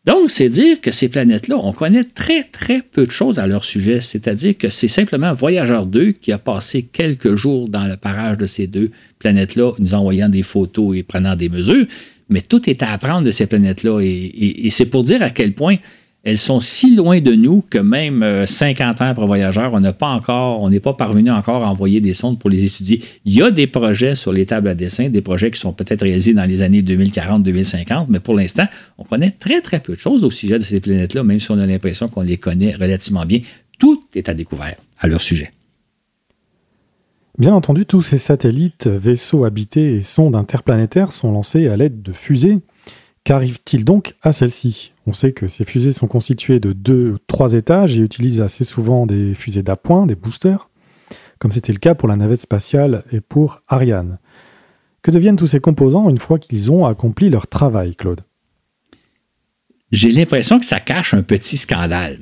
Donc, c'est dire que ces planètes-là, on connaît très, très peu de choses à leur sujet. C'est-à-dire que c'est simplement Voyageur 2 qui a passé quelques jours dans le parage de ces deux planètes-là, nous envoyant des photos et prenant des mesures. Mais tout est à apprendre de ces planètes-là. et c'est pour dire à quel point elles sont si loin de nous que même 50 euh, ans pour voyageurs, on n'a pas encore, on n'est pas parvenu encore à envoyer des sondes pour les étudier. Il y a des projets sur les tables à dessin, des projets qui sont peut-être réalisés dans les années 2040-2050, mais pour l'instant, on connaît très très peu de choses au sujet de ces planètes-là, même si on a l'impression qu'on les connaît relativement bien. Tout est à découvert à leur sujet. Bien entendu, tous ces satellites, vaisseaux habités et sondes interplanétaires sont lancés à l'aide de fusées Qu'arrive-t-il donc à celle-ci On sait que ces fusées sont constituées de deux ou trois étages et utilisent assez souvent des fusées d'appoint, des boosters, comme c'était le cas pour la navette spatiale et pour Ariane. Que deviennent tous ces composants une fois qu'ils ont accompli leur travail, Claude? J'ai l'impression que ça cache un petit scandale.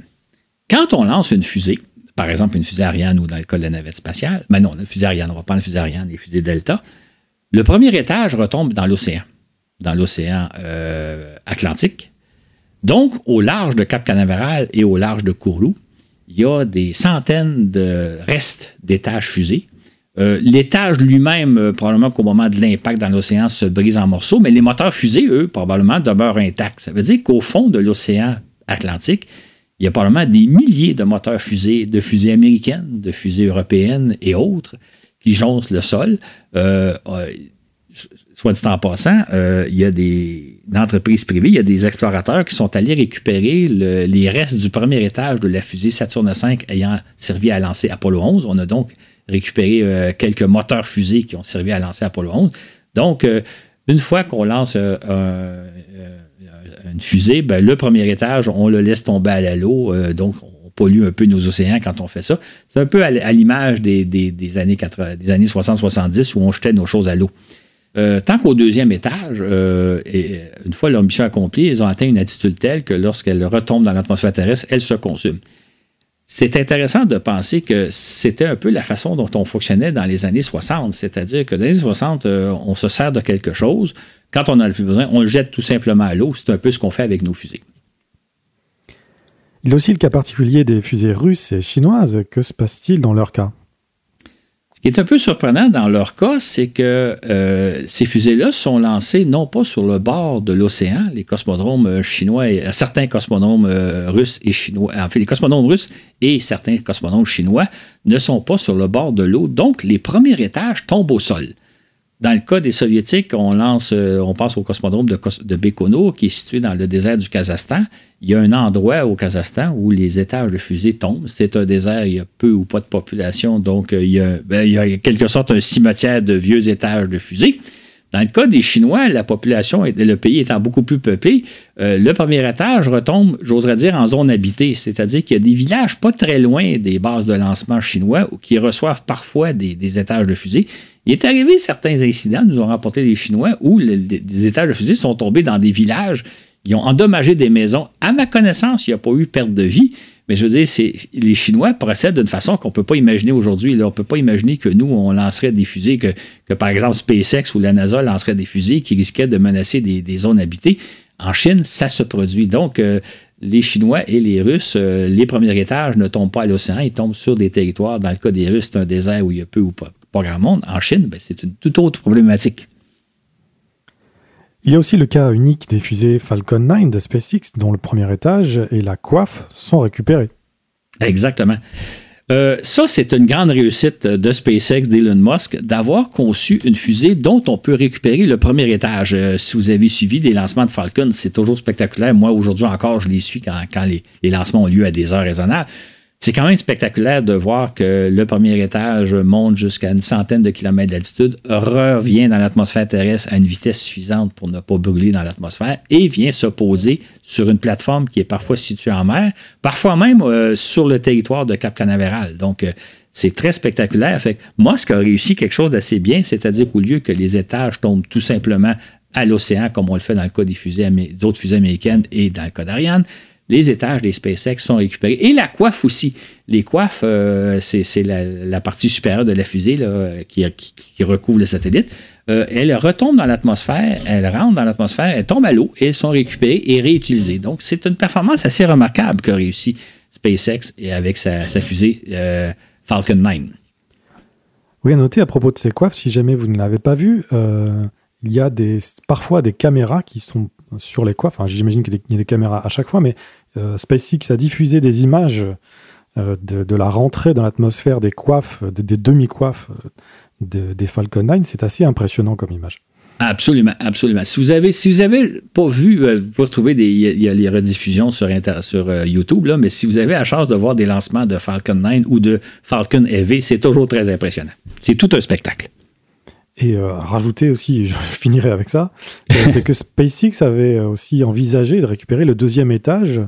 Quand on lance une fusée, par exemple une fusée Ariane ou dans le cas de la navette spatiale, mais non, une fusée Ariane, on va prendre une fusée Ariane, les fusées Delta, le premier étage retombe dans l'océan dans l'océan euh, Atlantique. Donc, au large de Cap Canaveral et au large de Kourou, il y a des centaines de restes d'étages fusées. Euh, l'étage lui-même, euh, probablement qu'au moment de l'impact dans l'océan, se brise en morceaux, mais les moteurs fusées, eux, probablement demeurent intacts. Ça veut dire qu'au fond de l'océan Atlantique, il y a probablement des milliers de moteurs fusées, de fusées américaines, de fusées européennes et autres, qui jonchent le sol. Euh, soit dit en passant, il y a des entreprises privées, il y a des explorateurs qui sont allés récupérer les restes du premier étage de la fusée Saturne V ayant servi à lancer Apollo 11. On a donc récupérer euh, quelques moteurs fusées qui ont servi à lancer Apollo 11. Donc, euh, une fois qu'on lance euh, une fusée, ben, le premier étage, on le laisse tomber à l'eau. donc, on pollue un peu nos océans quand on fait ça. C'est un peu à, l'image des, années des années 60-70 où on jetait nos choses à l'eau. Tant qu'au deuxième étage, et une fois leur mission accomplie, ils ont atteint une attitude telle que lorsqu'elles retombent dans l'atmosphère terrestre, elles se consument c'est intéressant de penser que c'était un peu la façon dont on fonctionnait dans les années 60. C'est-à-dire que dans les années 60, euh, on se sert de quelque chose. Quand on a le plus besoin, on le jette tout simplement à l'eau. C'est un peu ce qu'on fait avec nos fusées. Il y a aussi le cas particulier des fusées russes et chinoises. Que se passe-t-il dans leur cas? Ce qui est un peu surprenant dans leur cas, c'est que euh, ces fusées-là sont lancées non pas sur le bord de l'océan, les cosmodromes euh, chinois, euh, certains cosmodromes russes et chinois, en les cosmodromes russes et certains cosmodromes chinois ne sont pas sur le bord de l'eau, donc les premiers étages tombent au sol. Dans le cas des Soviétiques, on lance, euh, on passe au cosmodrome de, de qui est situé dans le désert du Kazakhstan. Il y a un endroit au Kazakhstan où les étages de fusée tombent. C'est un désert, il y a peu ou pas de population, donc euh, il y a, ben, quelque sorte un cimetière de vieux étages de fusée. Dans le cas des Chinois, la population, et le pays étant beaucoup plus peuplé, euh, le premier étage retombe, j'oserais dire, en zone habitée. C'est-à-dire qu'il y a des villages pas très loin des bases de lancement chinois qui reçoivent parfois des, étages de fusée. Il est arrivé certains incidents, nous ont rapporté les Chinois, où des étages de fusée sont tombés dans des villages. Ils ont endommagé des maisons. À ma connaissance, il n'y a pas eu perte de vie. Mais je veux dire, les Chinois procèdent d'une façon qu'on ne peut pas imaginer aujourd'hui. On ne peut pas imaginer que nous, on lancerait des fusées, que, par exemple SpaceX ou la NASA lancerait des fusées qui risquaient de menacer des, zones habitées. En Chine, ça se produit. Donc, euh, les Chinois et les Russes, euh, les premiers étages ne tombent pas à l'océan, ils tombent sur des territoires. Dans le cas des Russes, c'est un désert où il y a peu ou pas, grand monde. En Chine, ben, c'est une toute autre problématique. Il y a aussi le cas unique des fusées Falcon 9 de SpaceX, dont le premier étage et la coiffe sont récupérés. Exactement. Euh, ça, c'est une grande réussite de SpaceX, d'Elon Musk, d'avoir conçu une fusée dont on peut récupérer le premier étage. Euh, si vous avez suivi des lancements de Falcon, c'est toujours spectaculaire. Moi, aujourd'hui encore, je les suis quand, les, les, lancements ont lieu à des heures raisonnables. C'est quand même spectaculaire de voir que le premier étage monte jusqu'à une centaine de kilomètres d'altitude, revient dans l'atmosphère terrestre à une vitesse suffisante pour ne pas brûler dans l'atmosphère et vient se poser sur une plateforme qui est parfois située en mer, parfois même euh, sur le territoire de Cap Canaveral. Donc, euh, c'est très spectaculaire. Fait que ce a réussi quelque chose d'assez bien, c'est-à-dire qu'au lieu que les étages tombent tout simplement à l'océan, comme on le fait dans le cas des, fusées américaines et dans le cas d'Ariane, les étages des SpaceX sont récupérés. Et la coiffe aussi. Les coiffes, euh, c'est la, partie supérieure de la fusée qui, recouvre le satellite. Euh, elles retombent dans l'atmosphère, elles rentrent dans l'atmosphère, elles tombent à l'eau et elles sont récupérées et réutilisées. Donc, c'est une performance assez remarquable qu'a réussi SpaceX et avec sa, fusée euh, Falcon 9. Oui, à noter à propos de ces coiffes, si jamais vous ne l'avez pas vu, il y a parfois des caméras qui sont sur les coiffes. J'imagine qu'il y a des caméras à chaque fois, mais euh, SpaceX a diffusé des images euh, de, la rentrée dans l'atmosphère des coiffes, des, demi-coiffes euh, des Falcon 9. C'est assez impressionnant comme image. Absolument, absolument. Si vous avez, si vous avez pas vu, vous pouvez retrouver des, y, a les rediffusions sur, YouTube, là, mais si vous avez la chance de voir des lancements de Falcon 9 ou de Falcon Heavy, c'est toujours très impressionnant. C'est tout un spectacle. Et euh, rajouter aussi, je, finirai avec ça, euh, c'est que SpaceX avait aussi envisagé de récupérer le deuxième étage,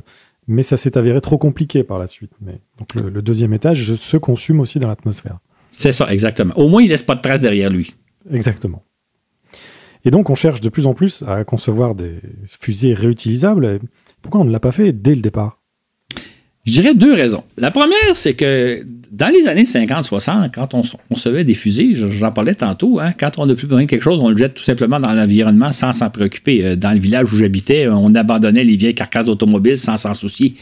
mais ça s'est avéré trop compliqué par la suite. Mais, donc le, deuxième étage se consume aussi dans l'atmosphère. C'est ça, exactement. Au moins, il laisse pas de traces derrière lui. Exactement. Et donc, on cherche de plus en plus à concevoir des fusées réutilisables. Pourquoi on ne l'a pas fait dès le départ? Je dirais deux raisons. La première, c'est que dans les années 50-60, quand on, recevait des fusées, j'en parlais tantôt, hein, quand on n'a plus besoin de quelque chose, on le jette tout simplement dans l'environnement sans s'en préoccuper. Euh, dans le village où j'habitais, on abandonnait les vieilles carcasses automobiles sans s'en soucier.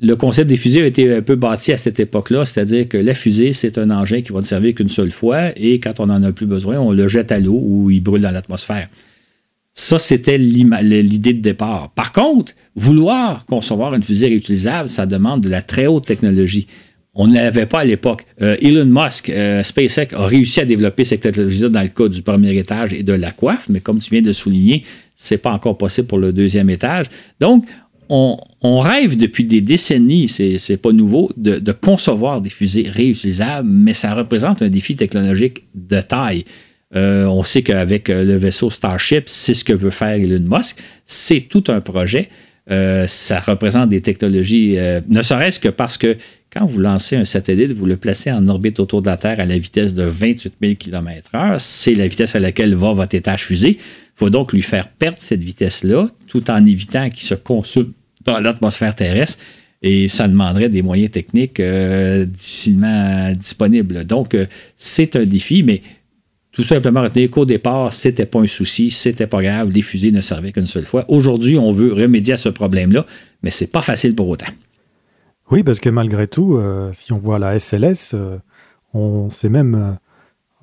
le concept des fusées a été un peu bâti à cette époque-là, c'est-à-dire que la fusée, c'est un engin qui va ne servir qu'une seule fois et quand on n'en a plus besoin, on le jette à l'eau ou il brûle dans l'atmosphère. Ça, c'était l'idée de départ. Par contre, vouloir concevoir une fusée réutilisable, ça demande de la très haute technologie. On ne l'avait pas à l'époque. Euh, Elon Musk, euh, SpaceX a réussi à développer cette technologie-là dans le cas du premier étage et de la coiffe, mais comme tu viens de souligner, ce n'est pas encore possible pour le deuxième étage. Donc, on, rêve depuis des décennies, c'est n'est pas nouveau, de, concevoir des fusées réutilisables, mais ça représente un défi technologique de taille. Euh, on sait qu'avec euh, le vaisseau Starship, c'est ce que veut faire Elon Musk. C'est tout un projet. Euh, ça représente des technologies, ne serait-ce que parce que quand vous lancez un satellite, vous le placez en orbite autour de la Terre à la vitesse de 28 000 km/h. C'est la vitesse à laquelle va votre étage fusée. Il faut donc lui faire perdre cette vitesse-là, tout en évitant qu'il se consume dans l'atmosphère terrestre. Et ça demanderait des moyens techniques difficilement disponibles. Donc, c'est un défi, mais tout simplement retenir qu'au départ, c'était pas un souci, c'était pas grave, les fusées ne servaient qu'une seule fois. Aujourd'hui, on veut remédier à ce problème-là, mais c'est pas facile pour autant. Oui, parce que malgré tout, euh, si on voit la SLS, euh, on c'est même euh,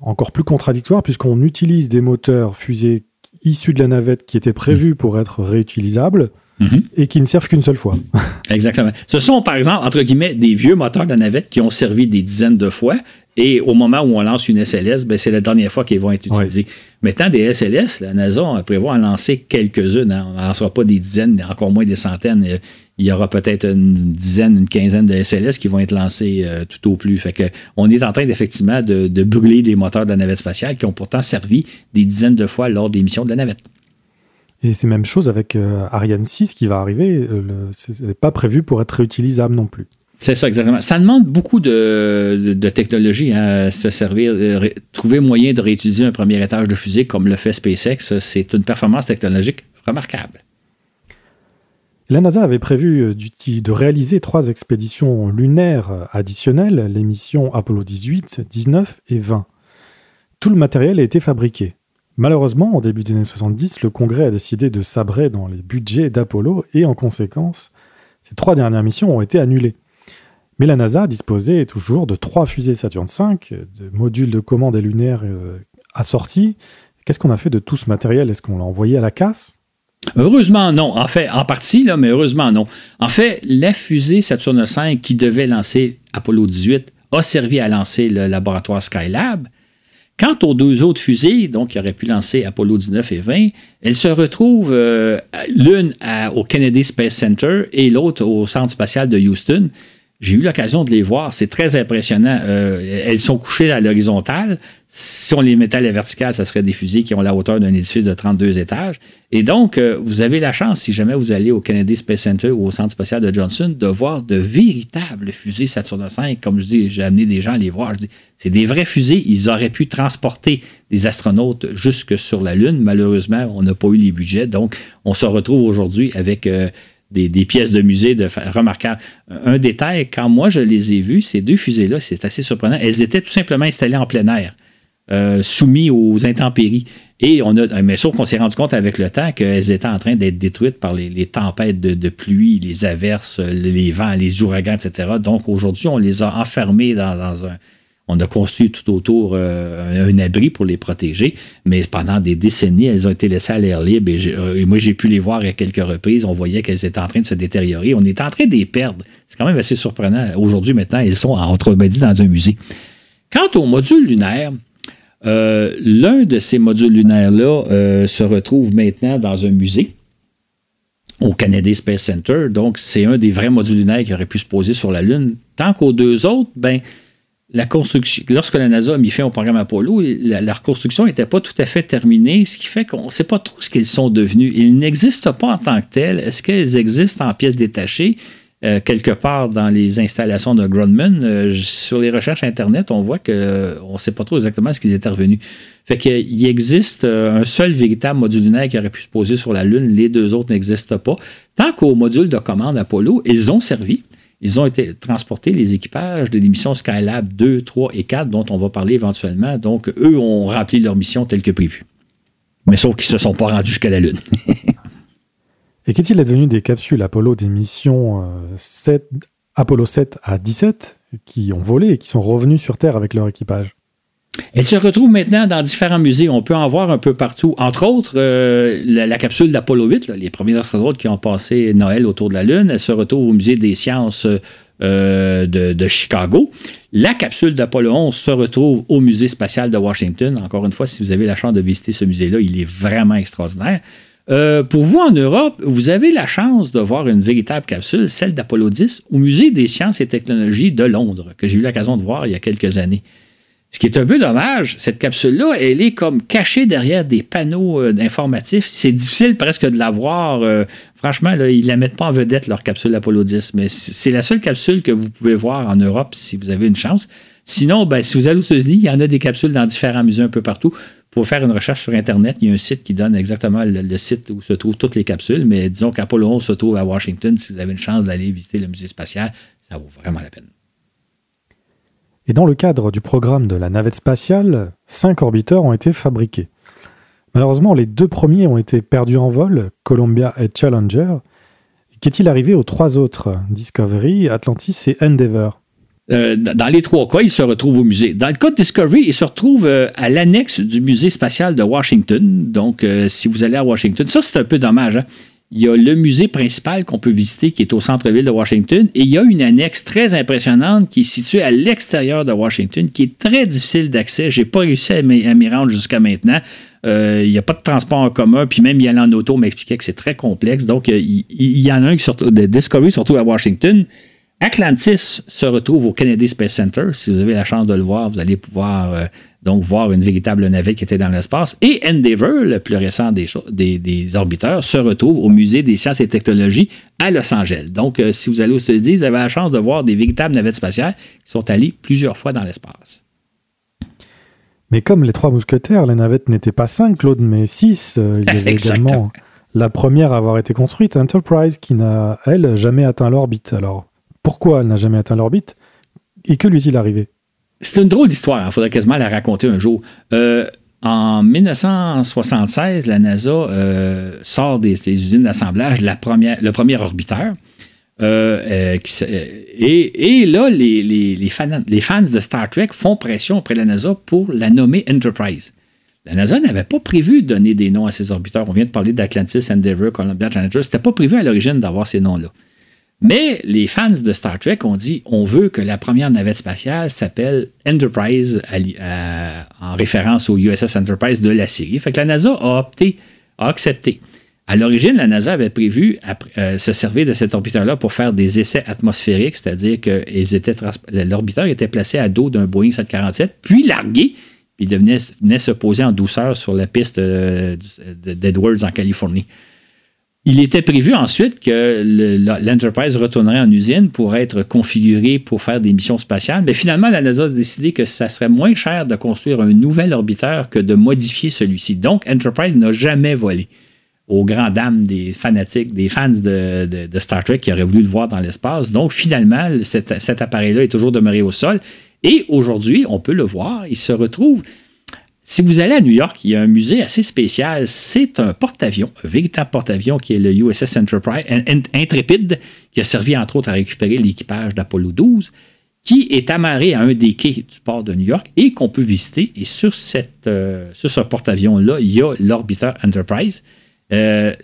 encore plus contradictoire puisqu'on utilise des moteurs fusées issus de la navette qui étaient prévus mmh. pour être réutilisables. Mmh. Et qui ne servent qu'une seule fois. Exactement. Ce sont, par exemple, entre guillemets, des vieux moteurs de la navette qui ont servi des dizaines de fois et au moment où on lance une SLS, ben, c'est la dernière fois qu'ils vont être utilisés. Maintenant, des SLS, la NASA prévoit en lancer quelques-unes. Hein. On n'en lancera pas des dizaines, encore moins des centaines. Il y aura peut-être une dizaine, une quinzaine de SLS qui vont être lancés euh, tout au plus. Fait que on est en train effectivement de, brûler des moteurs de la navette spatiale qui ont pourtant servi des dizaines de fois lors des missions de la navette. Et c'est même chose avec euh, Ariane 6 qui va arriver. Euh, ce n'est pas prévu pour être réutilisable non plus. C'est ça, exactement. Ça demande beaucoup de, technologie, à hein, se servir, euh, trouver moyen de réutiliser un premier étage de fusée comme le fait SpaceX. C'est une performance technologique remarquable. La NASA avait prévu euh, de réaliser trois expéditions lunaires additionnelles, les missions Apollo 18, 19 et 20. Tout le matériel a été fabriqué. Malheureusement, au début des années 70, le Congrès a décidé de sabrer dans les budgets d'Apollo et en conséquence, ces trois dernières missions ont été annulées. Mais la NASA disposait toujours de trois fusées Saturn V, de modules de commande et lunaires euh, assortis. Qu'est-ce qu'on a fait de tout ce matériel? Est-ce qu'on l'a envoyé à la casse? Heureusement, non. En fait, en partie, là, mais heureusement, non. En fait, la fusée Saturn V qui devait lancer Apollo 18 a servi à lancer le laboratoire Skylab. Quant aux deux autres fusées, donc qui auraient pu lancer Apollo 19 et 20, elles se retrouvent euh, l'une au Kennedy Space Center et l'autre au Centre spatial de Houston. J'ai eu l'occasion de les voir. C'est très impressionnant. Euh, elles sont couchées à l'horizontale. Si on les mettait à la verticale, ça serait des fusées qui ont la hauteur d'un édifice de 32 étages. Et donc, euh, vous avez la chance, si jamais vous allez au Kennedy Space Center ou au Centre spatial de Johnson, de voir de véritables fusées Saturn V. Comme je dis, j'ai amené des gens à les voir. Je dis, c'est des vraies fusées. Ils auraient pu transporter des astronautes jusque sur la Lune. Malheureusement, on n'a pas eu les budgets. Donc, on se retrouve aujourd'hui avec... Euh, des, pièces de musée remarquables. Un détail, quand moi je les ai vues, ces deux fusées-là, c'est assez surprenant. Elles étaient tout simplement installées en plein air, euh, soumises aux intempéries. Et on a, mais sauf qu'on s'est rendu compte avec le temps qu'elles étaient en train d'être détruites par les, tempêtes de, pluie, les averses, les vents, les ouragans, etc. Donc aujourd'hui, on les a enfermées dans un, on a construit tout autour euh, un abri pour les protéger, mais pendant des décennies, elles ont été laissées à l'air libre et, euh, moi, j'ai pu les voir à quelques reprises. On voyait qu'elles étaient en train de se détériorer. On est en train de les perdre. C'est quand même assez surprenant. Aujourd'hui, maintenant, elles sont entrebâties dans un musée. Quant au module lunaire, euh, l'un de ces modules lunaires-là se retrouve maintenant dans un musée au Canadian Space Center. Donc, c'est un des vrais modules lunaires qui aurait pu se poser sur la Lune. Tant qu'aux deux autres, ben, la construction, lorsque la NASA a mis fin au programme Apollo, la, reconstruction n'était pas tout à fait terminée, ce qui fait qu'on ne sait pas trop ce qu'ils sont devenus. Ils n'existent pas en tant que tels. Est-ce qu'elles existent en pièces détachées? Euh, quelque part dans les installations de Grumman. Euh, sur les recherches Internet, on voit qu'on ne sait pas trop exactement ce qui est intervenu. Fait qu'il existe euh, un seul véritable module lunaire qui aurait pu se poser sur la Lune, les deux autres n'existent pas. Tant qu'au module de commande Apollo, ils ont servi. Ils ont été transportés, les équipages de l'émission Skylab 2, 3 et 4, dont on va parler éventuellement. Donc, eux ont rempli leur mission telle que prévue. Mais sauf qu'ils ne se sont pas rendus jusqu'à la Lune. Et qu'est-il advenu des capsules Apollo des missions 7, Apollo 7 à 17 qui ont volé et qui sont revenus sur Terre avec leur équipage? Elle se retrouve maintenant dans différents musées. On peut en voir un peu partout. Entre autres, euh, la, capsule d'Apollo 8, les premiers astronautes qui ont passé Noël autour de la Lune, elle se retrouve au musée des sciences euh, de, Chicago. La capsule d'Apollo 11 se retrouve au musée spatial de Washington. Encore une fois, si vous avez la chance de visiter ce musée-là, il est vraiment extraordinaire. Euh, pour vous en Europe, vous avez la chance de voir une véritable capsule, celle d'Apollo 10, au musée des sciences et technologies de Londres, que j'ai eu l'occasion de voir il y a quelques années. Ce qui est un peu dommage, cette capsule-là, elle est comme cachée derrière des panneaux euh, informatifs. C'est difficile presque de la voir. Euh, franchement, ils ne la mettent pas en vedette, leur capsule Apollo 10, mais c'est la seule capsule que vous pouvez voir en Europe si vous avez une chance. Sinon, ben, si vous allez aux États-Unis, il y en a des capsules dans différents musées un peu partout. Pour faire une recherche sur Internet, il y a un site qui donne exactement le, site où se trouvent toutes les capsules, mais disons qu'Apollo 11 se trouve à Washington. Si vous avez une chance d'aller visiter le musée spatial, ça vaut vraiment la peine. Et dans le cadre du programme de la navette spatiale, cinq orbiteurs ont été fabriqués. Malheureusement, les deux premiers ont été perdus en vol, Columbia et Challenger. Qu'est-il arrivé aux trois autres, Discovery, Atlantis et Endeavour? Euh, dans les trois cas, ils se retrouvent au musée. Dans le cas de Discovery, il se retrouve euh, à l'annexe du musée spatial de Washington. Donc, euh, si vous allez à Washington, ça c'est un peu dommage. Hein? Il y a le musée principal qu'on peut visiter qui est au centre-ville de Washington et il y a une annexe très impressionnante qui est située à l'extérieur de Washington qui est très difficile d'accès. J'ai pas réussi à m'y rendre jusqu'à maintenant. Euh, il n'y a pas de transport en commun, puis même y aller en auto m'expliquait que c'est très complexe. Donc, euh, il, y, en a un qui sort de Discovery, surtout à Washington. Atlantis se retrouve au Kennedy Space Center. Si vous avez la chance de le voir, vous allez pouvoir euh, donc voir une véritable navette qui était dans l'espace. Et Endeavour, le plus récent des, des, orbiteurs, se retrouve au Musée des sciences et technologies à Los Angeles. Donc, euh, si vous allez aux États-Unis, vous avez la chance de voir des véritables navettes spatiales qui sont allées plusieurs fois dans l'espace. Mais comme les trois mousquetaires, les navettes n'étaient pas cinq, Claude, mais six. Euh, il y avait également la première à avoir été construite, Enterprise, qui n'a, elle, jamais atteint l'orbite. Alors, pourquoi elle n'a jamais atteint l'orbite? Et que lui est-il arrivé? C'est une drôle d'histoire. Il hein. faudrait quasiment la raconter un jour. Euh, en 1976, la NASA euh, sort des, usines d'assemblage le premier orbiteur. Euh, et, là, les, fans, de Star Trek font pression auprès de la NASA pour la nommer Enterprise. La NASA n'avait pas prévu de donner des noms à ces orbiteurs. On vient de parler d'Atlantis, Endeavour, Columbia, Challenger. C'était pas prévu à l'origine d'avoir ces noms-là. Mais les fans de Star Trek ont dit on veut que la première navette spatiale s'appelle Enterprise en référence au USS Enterprise de la série. Fait que la NASA a opté, a accepté. À l'origine, la NASA avait prévu euh, se servir de cet orbiteur-là pour faire des essais atmosphériques, c'est-à-dire que l'orbiteur était placé à dos d'un Boeing 747, puis largué, puis il venait, se poser en douceur sur la piste euh, d'Edwards en Californie. Il était prévu ensuite que l'Enterprise retournerait en usine pour être configuré pour faire des missions spatiales, mais finalement, la NASA a décidé que ça serait moins cher de construire un nouvel orbiteur que de modifier celui-ci. Donc, Enterprise n'a jamais volé aux grandes dames des fanatiques, des fans de, Star Trek qui auraient voulu le voir dans l'espace. Donc, finalement, cet appareil-là est toujours demeuré au sol. Et aujourd'hui, on peut le voir, il se retrouve si vous allez à New York, il y a un musée assez spécial. C'est un porte-avions, un véritable porte-avions qui est le USS Enterprise, Intrepid, qui a servi entre autres à récupérer l'équipage d'Apollo 12, qui est amarré à un des quais du port de New York et qu'on peut visiter. Et sur, euh, ce porte-avions-là, il y a l'orbiteur Enterprise. Euh,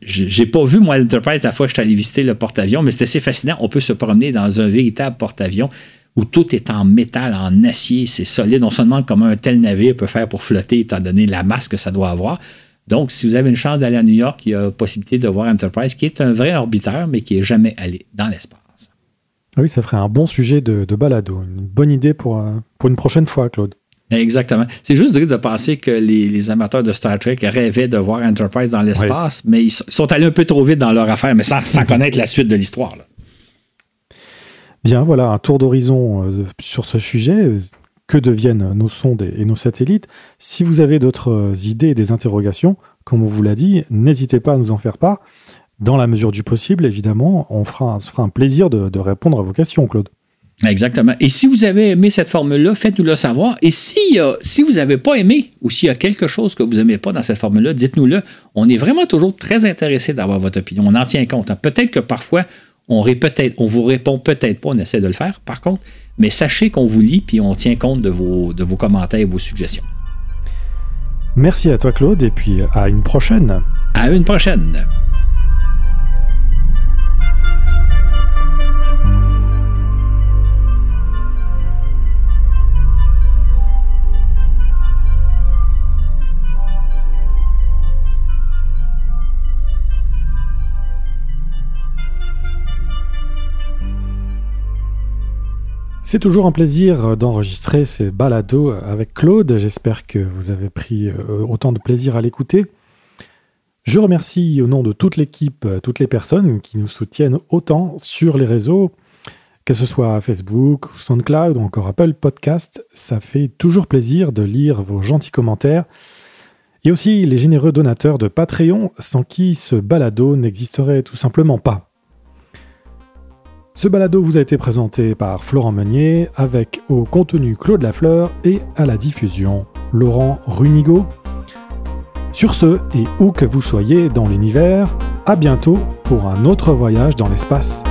j'ai pas vu, moi, l'Enterprise la fois que je suis allé visiter le porte-avions, mais c'est assez fascinant. On peut se promener dans un véritable porte-avions où tout est en métal, en acier, c'est solide. On se demande comment un tel navire peut faire pour flotter, étant donné la masse que ça doit avoir. Donc, si vous avez une chance d'aller à New York, il y a possibilité de voir Enterprise, qui est un vrai orbiteur, mais qui n'est jamais allé dans l'espace. Oui, ça ferait un bon sujet de, balado. Une bonne idée pour, euh, pour une prochaine fois, Claude. Exactement. C'est juste de penser que les, amateurs de Star Trek rêvaient de voir Enterprise dans l'espace, mais ils sont allés un peu trop vite dans leur affaire, mais sans, sans connaître la suite de l'histoire. Bien, voilà un tour d'horizon euh, sur ce sujet. Que deviennent nos sondes et nos satellites Si vous avez d'autres euh, idées et des interrogations, comme on vous l'a dit, n'hésitez pas à nous en faire part. Dans la mesure du possible, évidemment, on fera, se fera un plaisir de, répondre à vos questions, Claude. Exactement. Et si vous avez aimé cette formule-là, faites-nous le savoir. Et si, si vous n'avez pas aimé ou s'il y a quelque chose que vous n'aimez pas dans cette formule-là, dites-nous-le. On est vraiment toujours très intéressé d'avoir votre opinion. On en tient compte. Peut-être que parfois, on, vous répond peut-être pas, on essaie de le faire, par contre, mais sachez qu'on vous lit puis on tient compte de vos, de vos commentaires et vos suggestions. Merci à toi, Claude, et puis à une prochaine. À une prochaine. C'est toujours un plaisir d'enregistrer ces balados avec Claude. J'espère que vous avez pris euh, autant de plaisir à l'écouter. Je remercie au nom de toute l'équipe, toutes les personnes qui nous soutiennent autant sur les réseaux, que ce soit Facebook, SoundCloud ou encore Apple Podcast. Ça fait toujours plaisir de lire vos gentils commentaires. Et aussi les généreux donateurs de Patreon, sans qui ce balado n'existerait tout simplement pas. Ce balado vous a été présenté par Florent Meunier avec au contenu Claude Lafleur et à la diffusion Laurent Runigo. Sur ce, et où que vous soyez dans l'univers, à bientôt pour un autre voyage dans l'espace.